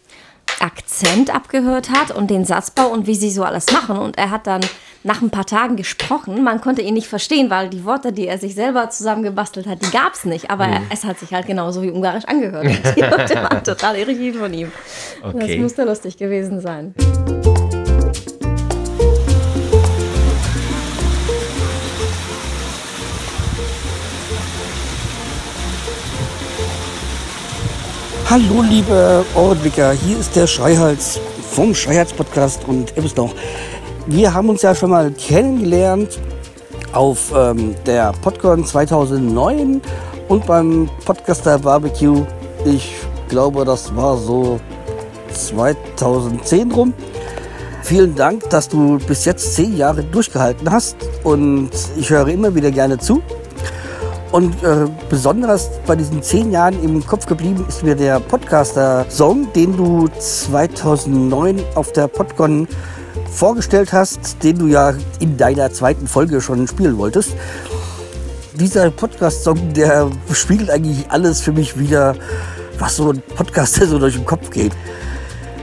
Akzent abgehört hat und den Satzbau und wie sie so alles machen. Und er hat dann nach ein paar Tagen gesprochen. Man konnte ihn nicht verstehen, weil die Worte, die er sich selber zusammengebastelt hat, die gab es nicht. Aber er, Mhm. es hat sich halt genauso wie Ungarisch angehört. Und die Leute waren total irritiert von ihm. Okay. Das musste lustig gewesen sein. Hallo liebe Ohrenblicker, hier ist der Schreihals vom Schreihals-Podcast und eben noch. Wir haben uns ja schon mal kennengelernt auf ähm, der PodCon 2009 und beim Podcaster Barbecue. Ich glaube, das war so 2010 rum. Vielen Dank, dass du bis jetzt zehn Jahre durchgehalten hast und ich höre immer wieder gerne zu. Und äh, besonders bei diesen zehn Jahren im Kopf geblieben ist mir der Podcaster-Song, den du 2009 auf der Podcon vorgestellt hast, den du ja in deiner zweiten Folge schon spielen wolltest. Dieser Podcast-Song, der spiegelt eigentlich alles für mich wieder, was so ein Podcaster so durch den Kopf geht.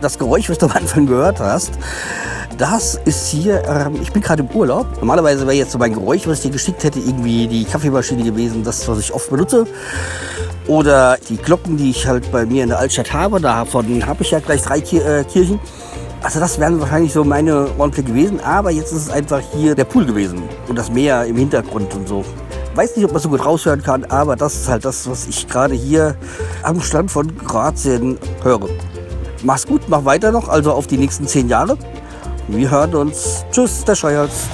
Das Geräusch, was du am Anfang gehört hast, das ist hier, ähm, ich bin gerade im Urlaub. Normalerweise wäre jetzt so mein Geräusch, was ich dir geschickt hätte, irgendwie die Kaffeemaschine gewesen, das, was ich oft benutze. Oder die Glocken, die ich halt bei mir in der Altstadt habe. Davon habe ich ja gleich drei Ki äh, Kirchen. Also das wären wahrscheinlich so meine Orte gewesen. Aber jetzt ist es einfach hier der Pool gewesen und das Meer im Hintergrund und so. Weiß nicht, ob man so gut raushören kann, aber das ist halt das, was ich gerade hier am Strand von Kroatien höre. Mach's gut, mach weiter noch, also auf die nächsten zehn Jahre. Wir hören uns. Tschüss, der Scheuerz.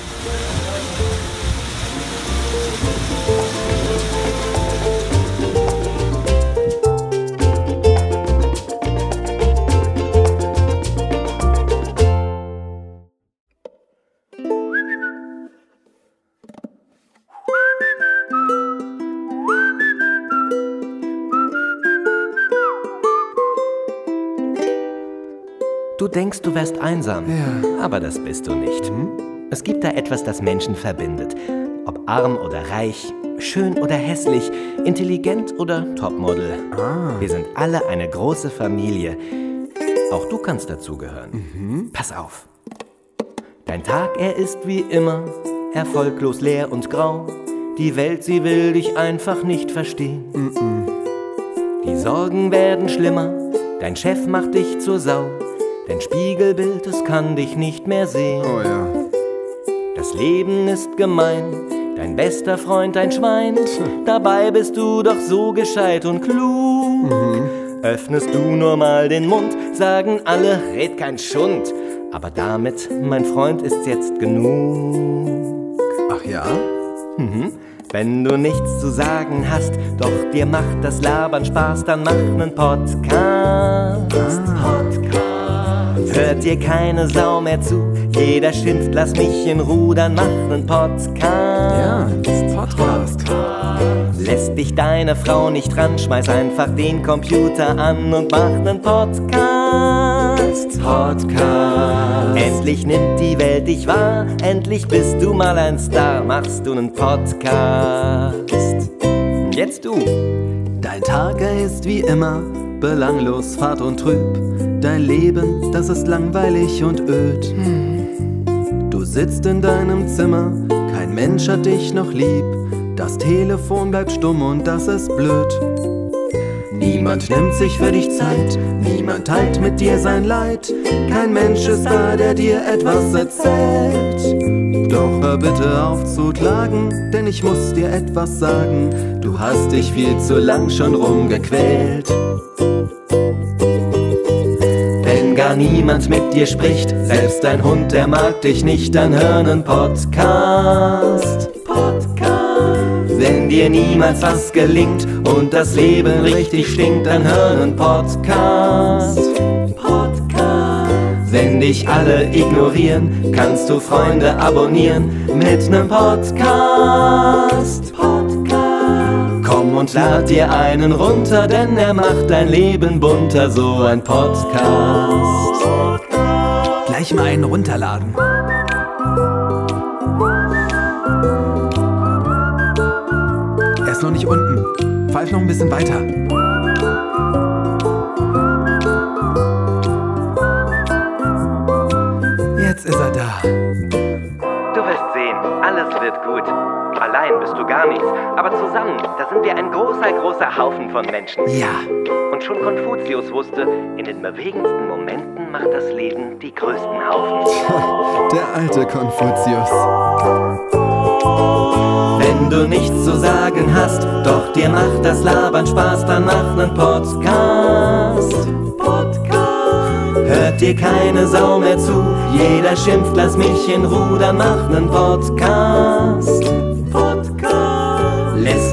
Denkst, du wärst einsam, aber das bist du nicht. Es gibt da etwas, das Menschen verbindet. Ob arm oder reich, schön oder hässlich, intelligent oder Topmodel. Wir sind alle eine große Familie. Auch du kannst dazugehören. Pass auf. Dein Tag, er ist wie immer erfolglos leer und grau. Die Welt, sie will dich einfach nicht verstehen. Die Sorgen werden schlimmer, dein Chef macht dich zur Sau. Dein Spiegelbild, es kann dich nicht mehr sehen. Oh ja. Das Leben ist gemein, dein bester Freund ein Schwein. Dabei bist du doch so gescheit und klug. Öffnest du nur mal den Mund, sagen alle, red kein Schund. Aber damit, mein Freund, ist jetzt genug. Ach ja? Mhm. Wenn du nichts zu sagen hast, doch dir macht das Labern Spaß, dann mach nen Podcast. Podcast. Hört dir keine Sau mehr zu, jeder schimpft, lass mich in Ruhe, dann mach nen Podcast. Ja, Podcast. Lässt dich deine Frau nicht ran, schmeiß einfach den Computer an und mach nen Podcast. Podcast. Endlich nimmt die Welt dich wahr, endlich bist du mal ein Star, machst du nen Podcast. Jetzt du. Dein Tag ist wie immer belanglos, fad und trüb. Dein Leben, das ist langweilig und öd. Du sitzt in deinem Zimmer, kein Mensch hat dich noch lieb. Das Telefon bleibt stumm und das ist blöd. Niemand nimmt sich für dich Zeit, niemand teilt mit dir sein Leid. Kein Mensch ist da, der dir etwas erzählt. Doch hör bitte auf zu klagen, denn ich muss dir etwas sagen. Du hast dich viel zu lang schon rumgequält. Gar niemand mit dir spricht, selbst dein Hund, der mag dich nicht, dann hör nen Podcast. Podcast. Wenn dir niemals was gelingt und das Leben richtig stinkt, dann hör nen Podcast. Podcast. Wenn dich alle ignorieren, kannst du Freunde abonnieren mit nem Podcast. Komm und lad dir einen runter, denn er macht dein Leben bunter, so ein Podcast. Gleich mal einen runterladen. Er ist noch nicht unten. Pfeif noch ein bisschen weiter. Jetzt ist er da. Gar nichts, aber zusammen, da sind wir ein großer, großer Haufen von Menschen. Ja. Und schon Konfuzius wusste, in den bewegendsten Momenten macht das Leben die größten Haufen. Der alte Konfuzius. Wenn du nichts zu sagen hast, doch dir macht das Labern Spaß, dann mach nen Podcast. Podcast. Hört dir keine Sau mehr zu, jeder schimpft, lass mich in Ruhe, dann mach nen Podcast.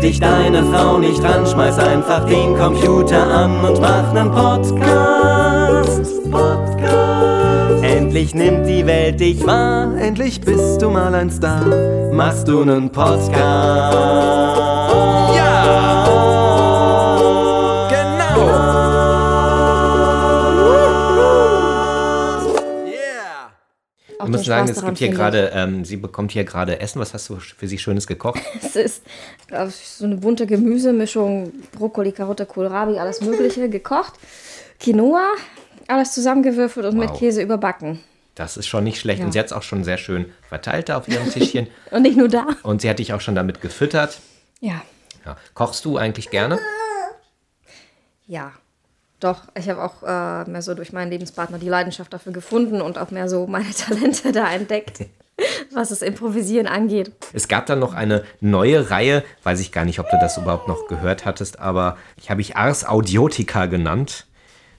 Dich deine Frau nicht ran, schmeiß einfach den Computer an und mach nen Podcast. Podcast. Endlich nimmt die Welt dich wahr, Endlich bist du mal ein Star. machst du nen Podcast. Ja! Auch Ich muss sagen, es gibt hier gerade, ähm, sie bekommt hier gerade Essen. Was hast du für sie Schönes gekocht? Es ist so eine bunte Gemüsemischung, Brokkoli, Karotte, Kohlrabi, alles Mögliche, gekocht. Quinoa, alles zusammengewürfelt und mit Wow. Käse überbacken. Das ist schon nicht schlecht. Ja. Und sie hat es auch schon sehr schön verteilt da auf ihrem Tischchen. Und nicht nur da. Und sie hat dich auch schon damit gefüttert. Ja, Ja. Kochst du eigentlich gerne? ja. Doch, ich habe auch äh, mehr so durch meinen Lebenspartner die Leidenschaft dafür gefunden und auch mehr so meine Talente da entdeckt, was das Improvisieren angeht. Es gab dann noch eine neue Reihe, weiß ich gar nicht, ob du das überhaupt noch gehört hattest, aber ich habe ich Ars Audiotica genannt.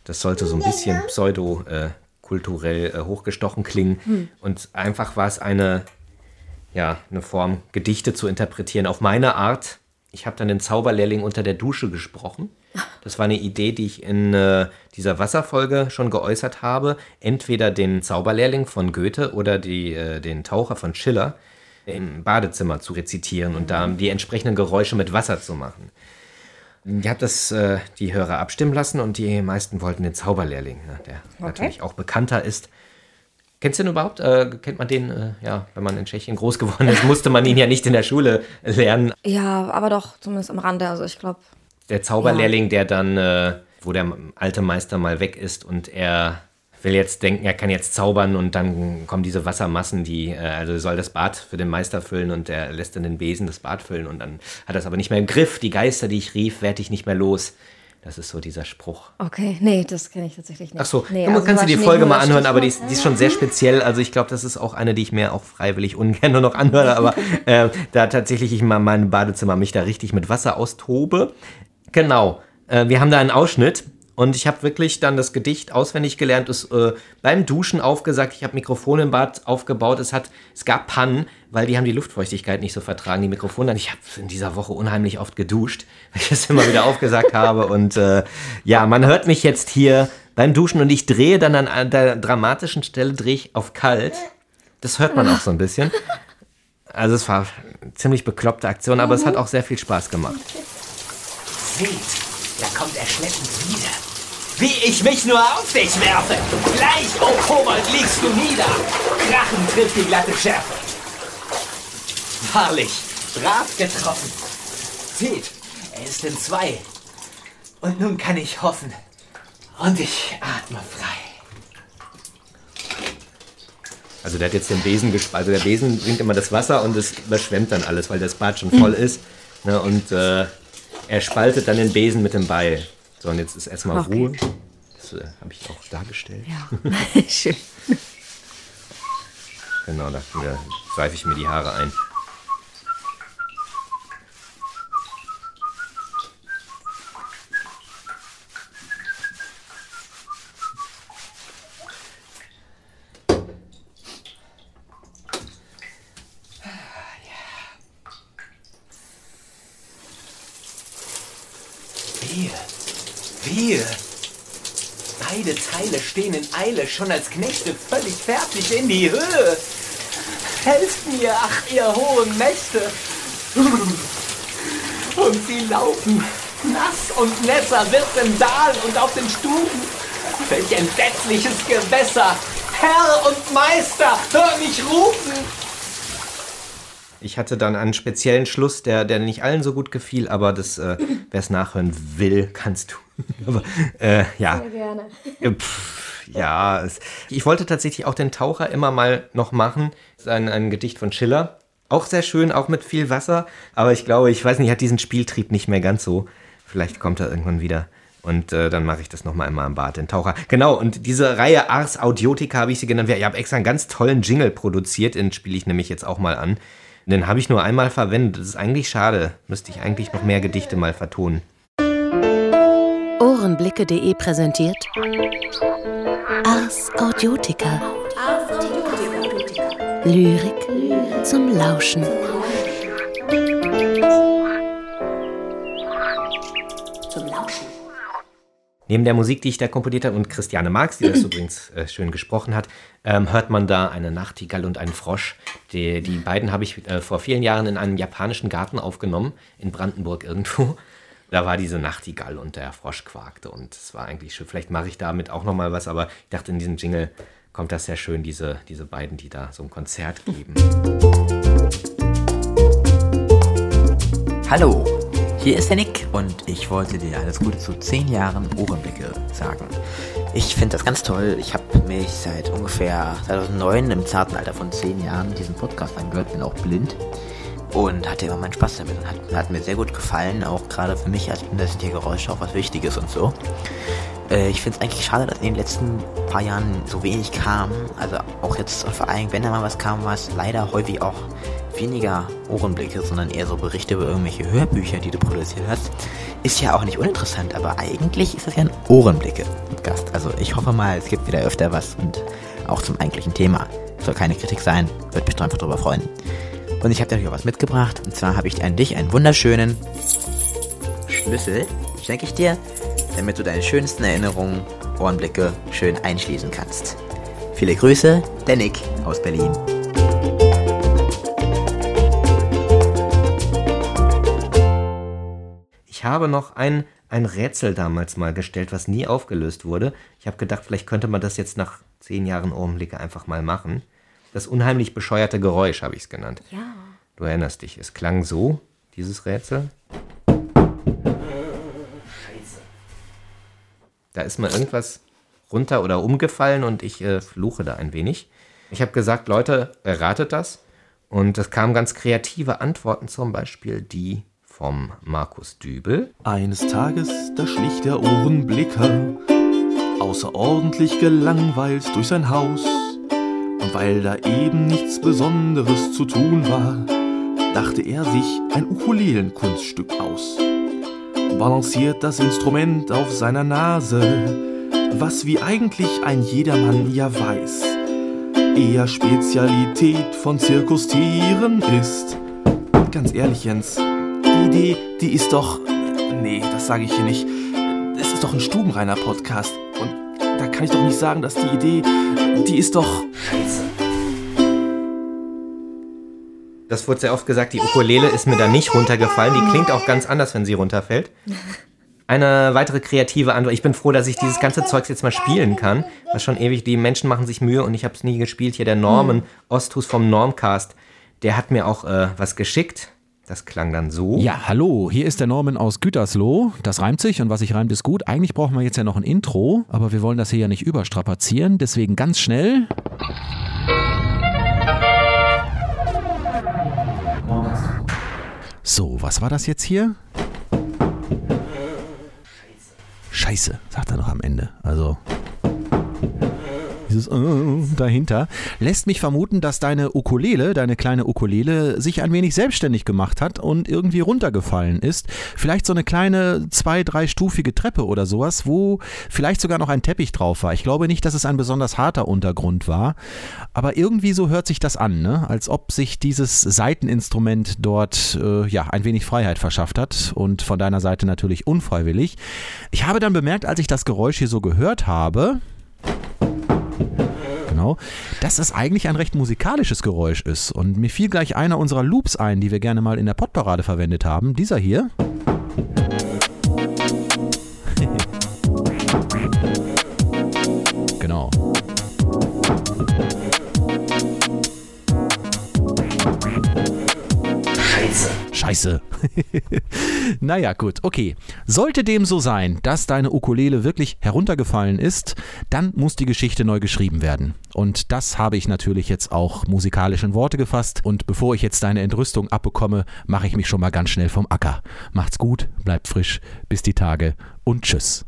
Das sollte so ein bisschen pseudo-kulturell äh, hochgestochen klingen. Hm. Und einfach war es eine, ja, eine Form, Gedichte zu interpretieren auf meine Art. Ich habe dann den Zauberlehrling unter der Dusche gesprochen. Das war eine Idee, die ich in äh, dieser Wasserfolge schon geäußert habe. Entweder den Zauberlehrling von Goethe oder die, äh, den Taucher von Schiller im Badezimmer zu rezitieren und da die entsprechenden Geräusche mit Wasser zu machen. Ich habe das äh, die Hörer abstimmen lassen und die meisten wollten den Zauberlehrling, ne, der natürlich auch bekannter ist. Kennst du den überhaupt? Äh, kennt man den? Äh, ja, wenn man in Tschechien groß geworden ist, musste man ihn ja nicht in der Schule lernen. Ja, aber doch, zumindest am Rande. Also ich glaube, Der Zauberlehrling, der dann, äh, wo der alte Meister mal weg ist und er will jetzt denken, er kann jetzt zaubern und dann kommen diese Wassermassen, die, äh, also soll das Bad für den Meister füllen und er lässt dann den Besen das Bad füllen und dann hat er es aber nicht mehr im Griff. Die Geister, die ich rief, werd ich nicht mehr los. Das ist so dieser Spruch. okay, nee, das kenne ich tatsächlich nicht. Ach so, nee, also kannst du die Folge mal anhören, aber die ist, die ist schon sehr speziell. Also ich glaube, das ist auch eine, die ich mir auch freiwillig ungern nur noch anhöre, aber äh, da tatsächlich ich mal in meinem Badezimmer mich da richtig mit Wasser austobe. Genau, äh, wir haben da einen Ausschnitt Und ich habe wirklich dann das Gedicht auswendig gelernt, es äh, beim Duschen aufgesagt. Ich habe Mikrofone im Bad aufgebaut. Es, hat, es gab Pannen, weil die haben die Luftfeuchtigkeit nicht so vertragen, die Mikrofone. Ich habe in dieser Woche unheimlich oft geduscht, weil ich das immer wieder aufgesagt habe. Und äh, ja, man hört mich jetzt hier beim Duschen und ich drehe dann an der dramatischen Stelle drehe ich auf kalt. Das hört man auch so ein bisschen. Also es war eine ziemlich bekloppte Aktion, aber es hat auch sehr viel Spaß gemacht. Seht, da kommt er schleppend wieder. Wie ich mich nur auf dich werfe! Gleich, oh Kobold, liegst du nieder! Krachen trifft die glatte Schärfe. Wahrlich, brav getroffen. Seht, er ist in zwei. Und nun kann ich hoffen. Und ich atme frei. Also der hat jetzt den Besen gespalten. Also der Besen bringt immer das Wasser und es überschwemmt dann alles, weil das Bad schon voll ist. Ne, und äh, er spaltet dann den Besen mit dem Beil. So, und jetzt ist erstmal Okay. Ruhe. Das äh, habe ich auch dargestellt. Ja, schön. Genau, da da seife ich mir die Haare ein. Wir, wir. Beide Teile stehen in Eile, schon als Knechte völlig fertig in die Höhe. Helft mir, ach ihr hohen Mächte. Und sie laufen, nass und nässer wird im Saal und auf den Stufen. Welch entsetzliches Gewässer. Herr und Meister, hör mich rufen. Ich hatte dann einen speziellen Schluss, der, der nicht allen so gut gefiel, aber äh, wer es nachhören will, kannst du. Aber äh, ja. Sehr gerne. Äh, Pff, ja, ich wollte tatsächlich auch den Taucher immer mal noch machen. Das ist ein, ein Gedicht von Schiller. Auch sehr schön, auch mit viel Wasser. Aber ich glaube, ich weiß nicht, hat diesen Spieltrieb nicht mehr ganz so. Vielleicht kommt er irgendwann wieder. Und äh, dann mache ich das nochmal immer im Bad, den Taucher. Genau, und diese Reihe Ars Audiotica habe ich sie genannt. Ich habe extra einen ganz tollen Jingle produziert, den spiele ich nämlich jetzt auch mal an. Den habe ich nur einmal verwendet. Das ist eigentlich schade. Müsste ich eigentlich noch mehr Gedichte mal vertonen. Ohrenblicke.de präsentiert Ars Audiotica. Lyrik zum Lauschen. Zum Lauschen. Neben der Musik, die ich da komponiert habe, und Christiane Marx, die das übrigens äh, schön gesprochen hat, ähm, hört man da eine Nachtigall und einen Frosch. Die, die beiden habe ich äh, vor vielen Jahren in einem japanischen Garten aufgenommen, in Brandenburg irgendwo. Da war diese Nachtigall und der Frosch quakte und es war eigentlich schön. Vielleicht mache ich damit auch noch mal was, aber ich dachte, in diesem Jingle kommt das sehr schön, diese, diese beiden, die da so ein Konzert geben. Hallo, hier ist der Nick und ich wollte dir alles Gute zu 10 Jahren Ohrenblicke sagen. Ich finde das ganz toll. Ich habe mich seit ungefähr 2009 im zarten Alter von 10 Jahren diesen Podcast angehört, bin auch blind und hatte immer meinen Spaß damit und hat, hat mir sehr gut gefallen, auch gerade für mich als Blinder sind hier Geräusche auch was Wichtiges und so. Äh, ich finde es eigentlich schade, dass in den letzten paar Jahren so wenig kam. Also auch jetzt, und vor allem, wenn da mal was kam, war es leider häufig auch weniger Ohrenblicke, sondern eher so Berichte über irgendwelche Hörbücher, die du produziert hast. Ist ja auch nicht uninteressant, aber eigentlich ist das ja ein Ohrenblicke-Gast. Also ich hoffe mal, es gibt wieder öfter was und auch zum eigentlichen Thema. Soll keine Kritik sein, würde mich einfach drüber freuen. Und ich habe dir auch was mitgebracht. Und zwar habe ich an dich einen wunderschönen Schlüssel, schenke ich dir, damit du deine schönsten Erinnerungen, Ohrenblicke schön einschließen kannst. Viele Grüße, der Nick aus Berlin. Ich habe noch ein, ein Rätsel damals mal gestellt, was nie aufgelöst wurde. Ich habe gedacht, vielleicht könnte man das jetzt nach zehn Jahren Ohrenblicke einfach mal machen. Das unheimlich bescheuerte Geräusch habe ich es genannt. Ja. Du erinnerst dich, es klang so, dieses Rätsel. Da ist mal irgendwas runter oder umgefallen und ich äh, fluche da ein wenig. Ich habe gesagt, Leute, erratet das. Und es kamen ganz kreative Antworten, zum Beispiel die vom Markus Dübel. Eines Tages, da schlich der Ohrenblicker außerordentlich gelangweilt durch sein Haus. Und weil da eben nichts Besonderes zu tun war, dachte er sich ein Ukulelenkunststück aus. balanciert das Instrument auf seiner Nase, was wie eigentlich ein jedermann ja weiß, eher Spezialität von Zirkustieren ist. Ganz ehrlich, Jens, die Idee, die ist doch. Nee, das sage ich hier nicht. Es ist doch ein stubenreiner Podcast. Und da kann ich doch nicht sagen, dass die Idee, die ist doch. Das wurde sehr oft gesagt, die Ukulele ist mir da nicht runtergefallen. Die klingt auch ganz anders, wenn sie runterfällt. Eine weitere kreative Antwort. Ich bin froh, dass ich dieses ganze Zeugs jetzt mal spielen kann. Was schon ewig, die Menschen machen sich Mühe und ich habe es nie gespielt. Hier der Norman Osthus vom Normcast, der hat mir auch äh, was geschickt. Das klang dann so. Ja, hallo, hier ist der Norman aus Gütersloh. Das reimt sich und was sich reimt ist gut. Eigentlich brauchen wir jetzt ja noch ein Intro, aber wir wollen das hier ja nicht überstrapazieren. Deswegen ganz schnell. So, was war das jetzt hier? Scheiße, sagt er noch am Ende. Also dieses äh, dahinter, lässt mich vermuten, dass deine Ukulele, deine kleine Ukulele, sich ein wenig selbstständig gemacht hat und irgendwie runtergefallen ist. Vielleicht so eine kleine zwei-, dreistufige Treppe oder sowas, wo vielleicht sogar noch ein Teppich drauf war. Ich glaube nicht, dass es ein besonders harter Untergrund war, aber irgendwie so hört sich das an, ne? als ob sich dieses Seiteninstrument dort äh, ja ein wenig Freiheit verschafft hat und von deiner Seite natürlich unfreiwillig. Ich habe dann bemerkt, als ich das Geräusch hier so gehört habe, Genau, dass es eigentlich ein recht musikalisches Geräusch ist. Und mir fiel gleich einer unserer Loops ein, die wir gerne mal in der Podparade verwendet haben. Dieser hier. Scheiße. Naja, gut, okay. Sollte dem so sein, dass deine Ukulele wirklich heruntergefallen ist, dann muss die Geschichte neu geschrieben werden. Und das habe ich natürlich jetzt auch musikalisch in Worte gefasst. Und bevor ich jetzt deine Entrüstung abbekomme, mache ich mich schon mal ganz schnell vom Acker. Macht's gut, bleibt frisch, bis die Tage und tschüss.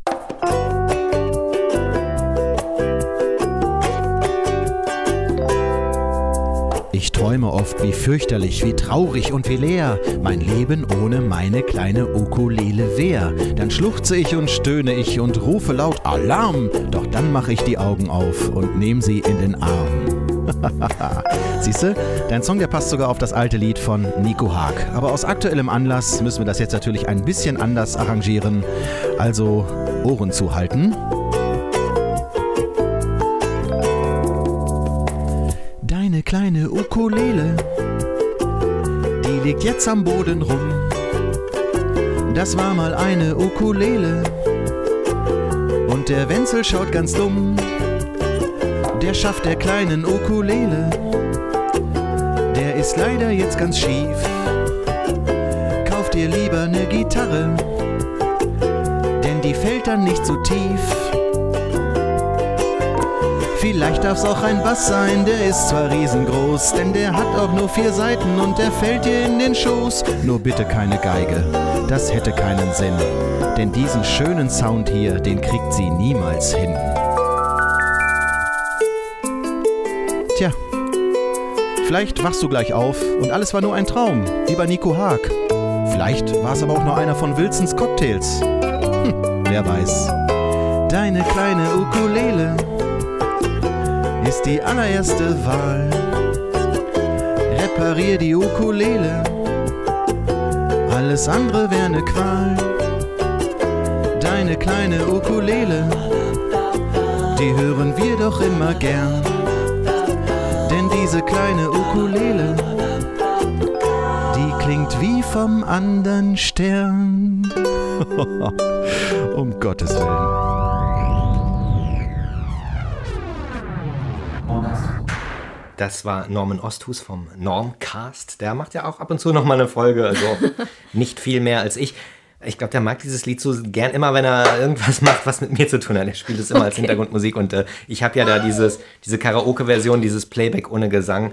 Ich träume oft, wie fürchterlich, wie traurig und wie leer mein Leben ohne meine kleine Ukulele wär. Dann schluchze ich und stöhne ich und rufe laut Alarm. Doch dann mache ich die Augen auf und nehme sie in den Arm. Siehste, dein Song, der passt sogar auf das alte Lied von Nico Haag. Aber aus aktuellem Anlass müssen wir das jetzt natürlich ein bisschen anders arrangieren. Also Ohren zuhalten. Kleine Ukulele, die liegt jetzt am Boden rum. Das war mal eine Ukulele und der Wenzel schaut ganz dumm. Der Schaft der kleinen Ukulele, der ist leider jetzt ganz schief. Kauf dir lieber ne Gitarre, denn die fällt dann nicht so tief. Vielleicht darf's auch ein Bass sein, der ist zwar riesengroß, denn der hat auch nur vier Seiten und der fällt dir in den Schoß. Nur bitte keine Geige, das hätte keinen Sinn, denn diesen schönen Sound hier, den kriegt sie niemals hin. Tja, vielleicht wachst du gleich auf und alles war nur ein Traum, wie bei Nico Haag. Vielleicht war es aber auch nur einer von Wilsons Cocktails. Hm, wer weiß. Deine kleine Ukulele ist die allererste Wahl. Reparier die Ukulele, alles andere wäre ne Qual. Deine kleine Ukulele, die hören wir doch immer gern. Denn diese kleine Ukulele, die klingt wie vom anderen Stern. um Gottes Willen. Das war Norman Osthus vom Normcast. Der macht ja auch ab und zu noch mal eine Folge, also nicht viel mehr als ich. Ich glaube, der mag dieses Lied so gern immer, wenn er irgendwas macht, was mit mir zu tun hat. Er spielt es immer okay. als Hintergrundmusik und äh, ich habe ja da dieses, diese Karaoke-Version, dieses Playback ohne Gesang.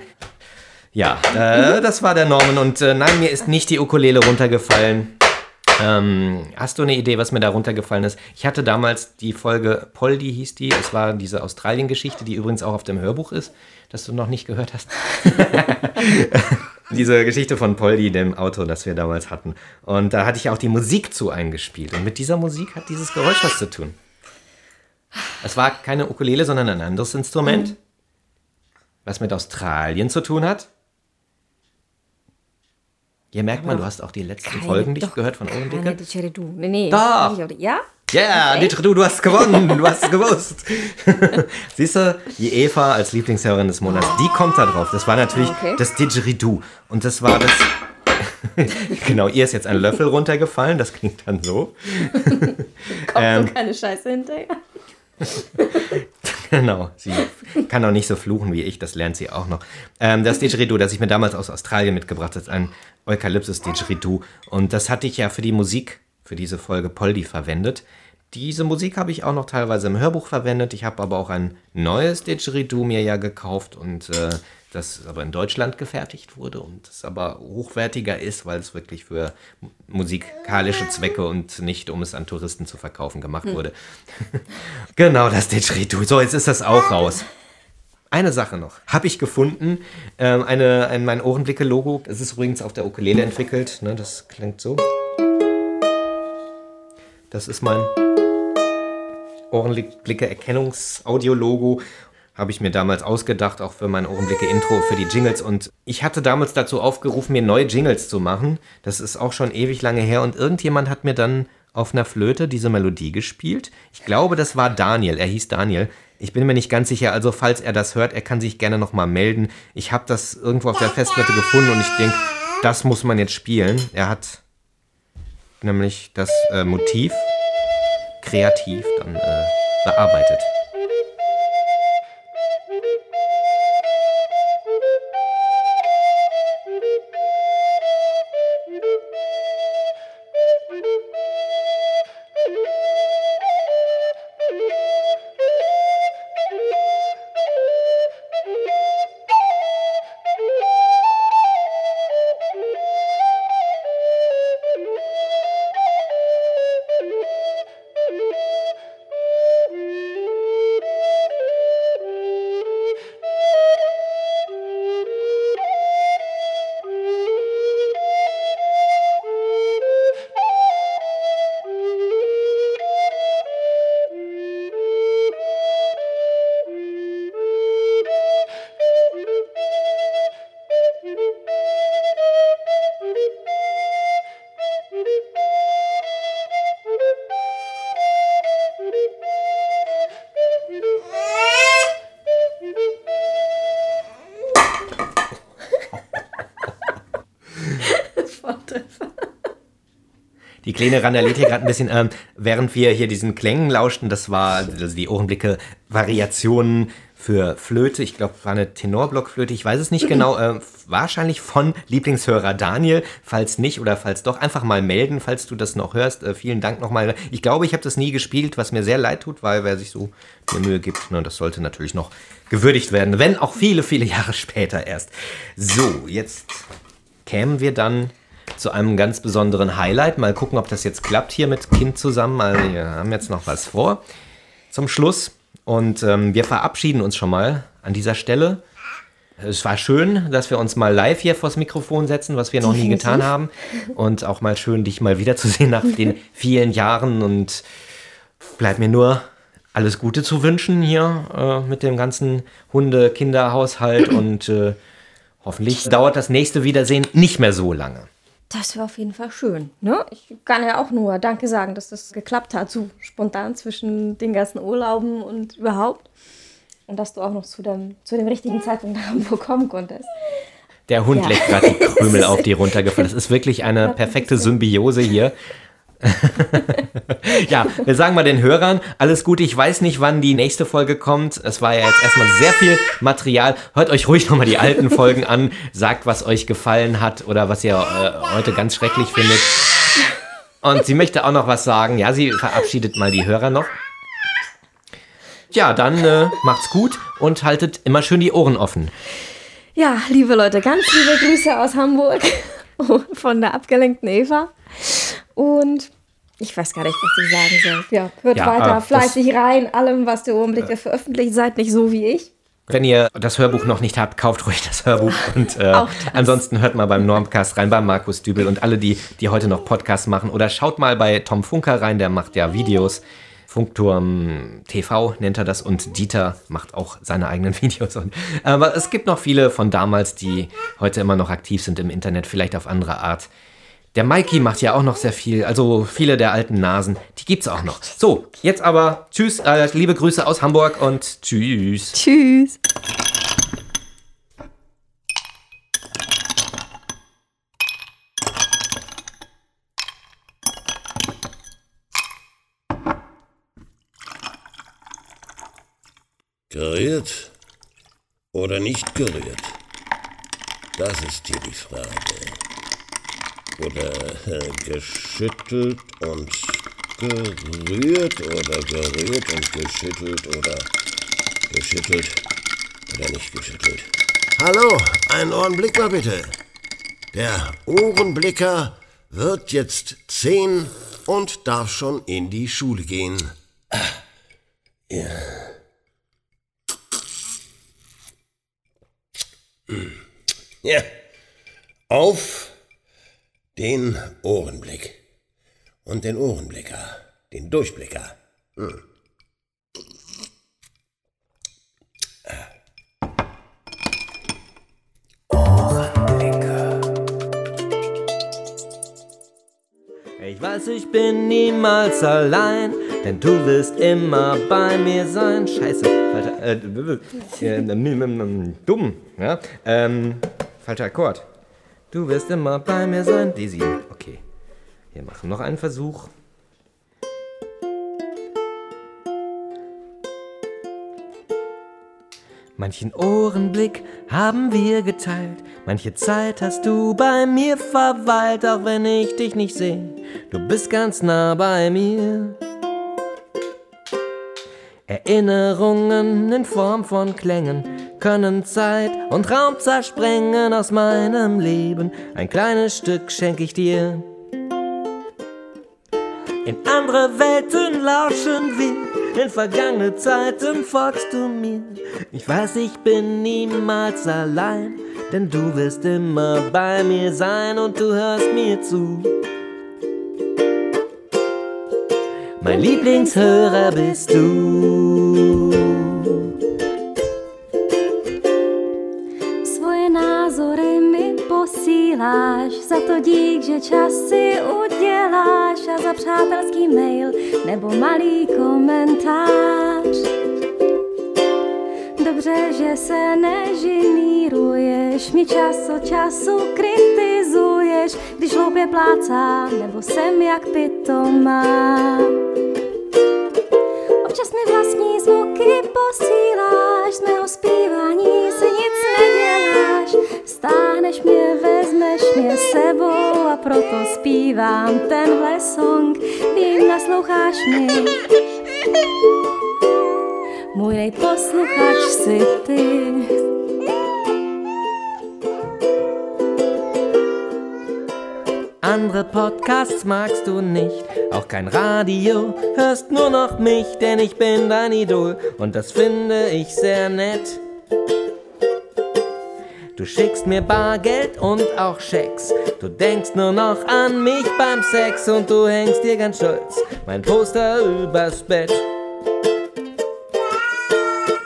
Ja, äh, das war der Norman und äh, nein, mir ist nicht die Ukulele runtergefallen. Ähm, hast du eine Idee, was mir da runtergefallen ist? Ich hatte damals die Folge Poldi hieß die. Es war diese Australien-Geschichte, die übrigens auch auf dem Hörbuch ist das du noch nicht gehört hast. Diese Geschichte von Poldi, dem Auto, das wir damals hatten. Und da hatte ich auch die Musik zu eingespielt. Und mit dieser Musik hat dieses Geräusch was zu tun. Es war keine Ukulele, sondern ein anderes Instrument, was mit Australien zu tun hat. Hier merkt man, du hast auch die letzten Keine- Folgen nicht doch, gehört von Ohrendicke. Nee, nee. Auch- Ja? Ja, yeah, du, du hast gewonnen, du hast es gewusst. Siehst du, die Eva als Lieblingshörerin des Monats, die kommt da drauf. Das war natürlich Okay. das Didgeridoo. Und das war das. genau, ihr ist jetzt ein Löffel runtergefallen, das klingt dann so. Kommt Ähm, so keine Scheiße hinterher. Genau, sie kann auch nicht so fluchen wie ich, das lernt sie auch noch. Ähm, das Didgeridoo, das ich mir damals aus Australien mitgebracht habe, ist ein Eukalyptus-Didgeridoo. Und das hatte ich ja für die Musik, für diese Folge Poldi verwendet. Diese Musik habe ich auch noch teilweise im Hörbuch verwendet. Ich habe aber auch ein neues Didgeridoo mir ja gekauft und äh, das aber in Deutschland gefertigt wurde und das aber hochwertiger ist, weil es wirklich für mu- musikalische Zwecke und nicht, um es an Touristen zu verkaufen, gemacht Hm. wurde. genau, das Didgeridoo. So, jetzt ist das auch raus. Eine Sache noch. Habe ich gefunden. Ähm, eine, ein, mein Ohrenblicke-Logo. Es ist übrigens auf der Ukulele entwickelt. Ne, das klingt so. Das ist mein Ohrenblicke-Erkennungs-Audio-Logo. Habe ich mir damals ausgedacht, auch für mein Ohrenblicke-Intro, für die Jingles. Und ich hatte damals dazu aufgerufen, mir neue Jingles zu machen. Das ist auch schon ewig lange her. Und irgendjemand hat mir dann auf einer Flöte diese Melodie gespielt. Ich glaube, das war Daniel. Er hieß Daniel. Ich bin mir nicht ganz sicher. Also, falls er das hört, er kann sich gerne nochmal melden. Ich habe das irgendwo auf der Festplatte gefunden und ich denke, das muss man jetzt spielen. Er hat nämlich das äh, Motiv kreativ dann äh, bearbeitet. Kleine randaliert hier gerade ein bisschen, ähm, während wir hier diesen Klängen lauschten. Das war also die Ohrenblicke Variationen für Flöte. Ich glaube, war eine Tenorblockflöte. Ich weiß es nicht genau. Ähm, wahrscheinlich von Lieblingshörer Daniel. Falls nicht oder falls doch, einfach mal melden, falls du das noch hörst. Äh, vielen Dank nochmal. Ich glaube, ich habe das nie gespielt, was mir sehr leid tut, weil wer sich so eine Mühe gibt, ne, das sollte natürlich noch gewürdigt werden. Wenn auch viele, viele Jahre später erst. So, jetzt kämen wir dann zu einem ganz besonderen Highlight. Mal gucken, ob das jetzt klappt hier mit Kind zusammen. Also wir haben jetzt noch was vor zum Schluss. Und ähm, wir verabschieden uns schon mal an dieser Stelle. Es war schön, dass wir uns mal live hier vors Mikrofon setzen, was wir noch nie getan haben. Und auch mal schön, dich mal wiederzusehen nach den vielen Jahren. Und bleibt mir nur alles Gute zu wünschen hier äh, mit dem ganzen Hunde-Kinderhaushalt. Und äh, hoffentlich dauert das nächste Wiedersehen nicht mehr so lange. Das wäre auf jeden Fall schön. Ne? Ich kann ja auch nur Danke sagen, dass das geklappt hat, so spontan zwischen den ganzen Urlauben und überhaupt. Und dass du auch noch zu dem, zu dem richtigen Zeitpunkt nach Hamburg kommen konntest. Der Hund Ja. leckt gerade die Krümel auf die runtergefallen. Das ist wirklich eine perfekte Symbiose hier. ja, wir sagen mal den Hörern, alles Gute. Ich weiß nicht, wann die nächste Folge kommt. Es war ja jetzt erstmal sehr viel Material. Hört euch ruhig nochmal die alten Folgen an. Sagt, was euch gefallen hat oder was ihr äh, heute ganz schrecklich findet. Und sie möchte auch noch was sagen. Ja, sie verabschiedet mal die Hörer noch. Ja, dann äh, macht's gut und haltet immer schön die Ohren offen. Ja, liebe Leute, ganz liebe Grüße aus Hamburg von der abgelenkten Eva. Und ich weiß gar nicht, was ich sagen soll. Ja, hört Ja, weiter das- fleißig rein, allem, was der Ohrenblicke veröffentlicht. Seid nicht so wie ich. Wenn ihr das Hörbuch noch nicht habt, kauft ruhig das Hörbuch. Und äh, ansonsten hört mal beim Normcast rein, bei Markus Dübel und alle, die, die heute noch Podcasts machen. Oder schaut mal bei Tom Funker rein, der macht ja Videos. Funkturm TV nennt er das und Dieter macht auch seine eigenen Videos. Und, aber es gibt noch viele von damals, die heute immer noch aktiv sind im Internet, vielleicht auf andere Art. Der Mikey macht ja auch noch sehr viel, also viele der alten Nasen, die gibt's auch noch. So, jetzt aber tschüss, äh, liebe Grüße aus Hamburg und tschüss. Tschüss. Gerührt oder nicht gerührt? Das ist hier die Frage. Oder äh, geschüttelt und gerührt oder gerührt und geschüttelt oder geschüttelt oder nicht geschüttelt. Hallo, einen Ohrenblick mal bitte. Der Ohrenblicker wird jetzt zehn und darf schon in die Schule gehen. Ja. Ja. Auf den Ohrenblick. Und den Ohrenblicker. Den Durchblicker. Hm. Ich weiß, ich bin niemals allein, denn du wirst immer bei mir sein. Scheiße, falscher, äh, äh, äh, dumm, ja, ähm, falscher Akkord. Du wirst immer bei mir sein. Desi, okay. Wir machen noch einen Versuch. Manchen Ohrenblick haben wir geteilt, manche Zeit hast du bei mir verweilt, auch wenn ich dich nicht sehe, du bist ganz nah bei mir. Erinnerungen in Form von Klängen können Zeit und Raum zersprengen aus meinem Leben. Ein kleines Stück schenke ich dir. In andere Welten lauschen wir, in vergangene Zeiten folgst du mir. Ich weiß, ich bin niemals allein, denn du wirst immer bei mir sein und du hörst mir zu. Mein Lieblingshörer bist du. Posíláš, za to dík, že čas si uděláš a za přátelský mail nebo malý komentář. Dobře, že se nežiníruješ, mi čas od času kritizuješ, když hloupě plácám nebo jsem jak pitomá. Občas mi vlastní zvuky posíláš, z mého zpívání se nic neděláš. Mě sebou a proto zpívám tenhle song. Vím, nasloucháš mi. Můj nejposluchač si ty. Andere Podcasts magst du nicht, auch kein Radio, hörst nur noch mich, denn ich bin dein Idol und das finde ich sehr nett. Du schickst mir Bargeld und auch Schecks, du denkst nur noch an mich beim Sex und du hängst dir ganz stolz mein Poster übers Bett.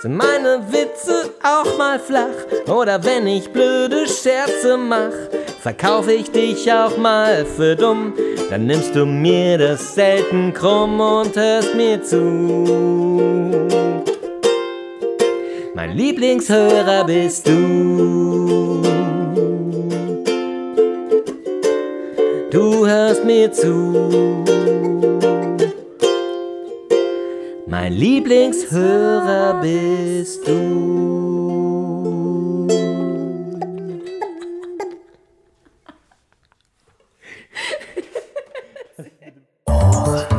Sind meine Witze auch mal flach oder wenn ich blöde Scherze mach? Verkaufe ich dich auch mal für dumm, dann nimmst du mir das selten krumm und hörst mir zu. Mein Lieblingshörer bist du. Du hörst mir zu. Mein Lieblingshörer bist du.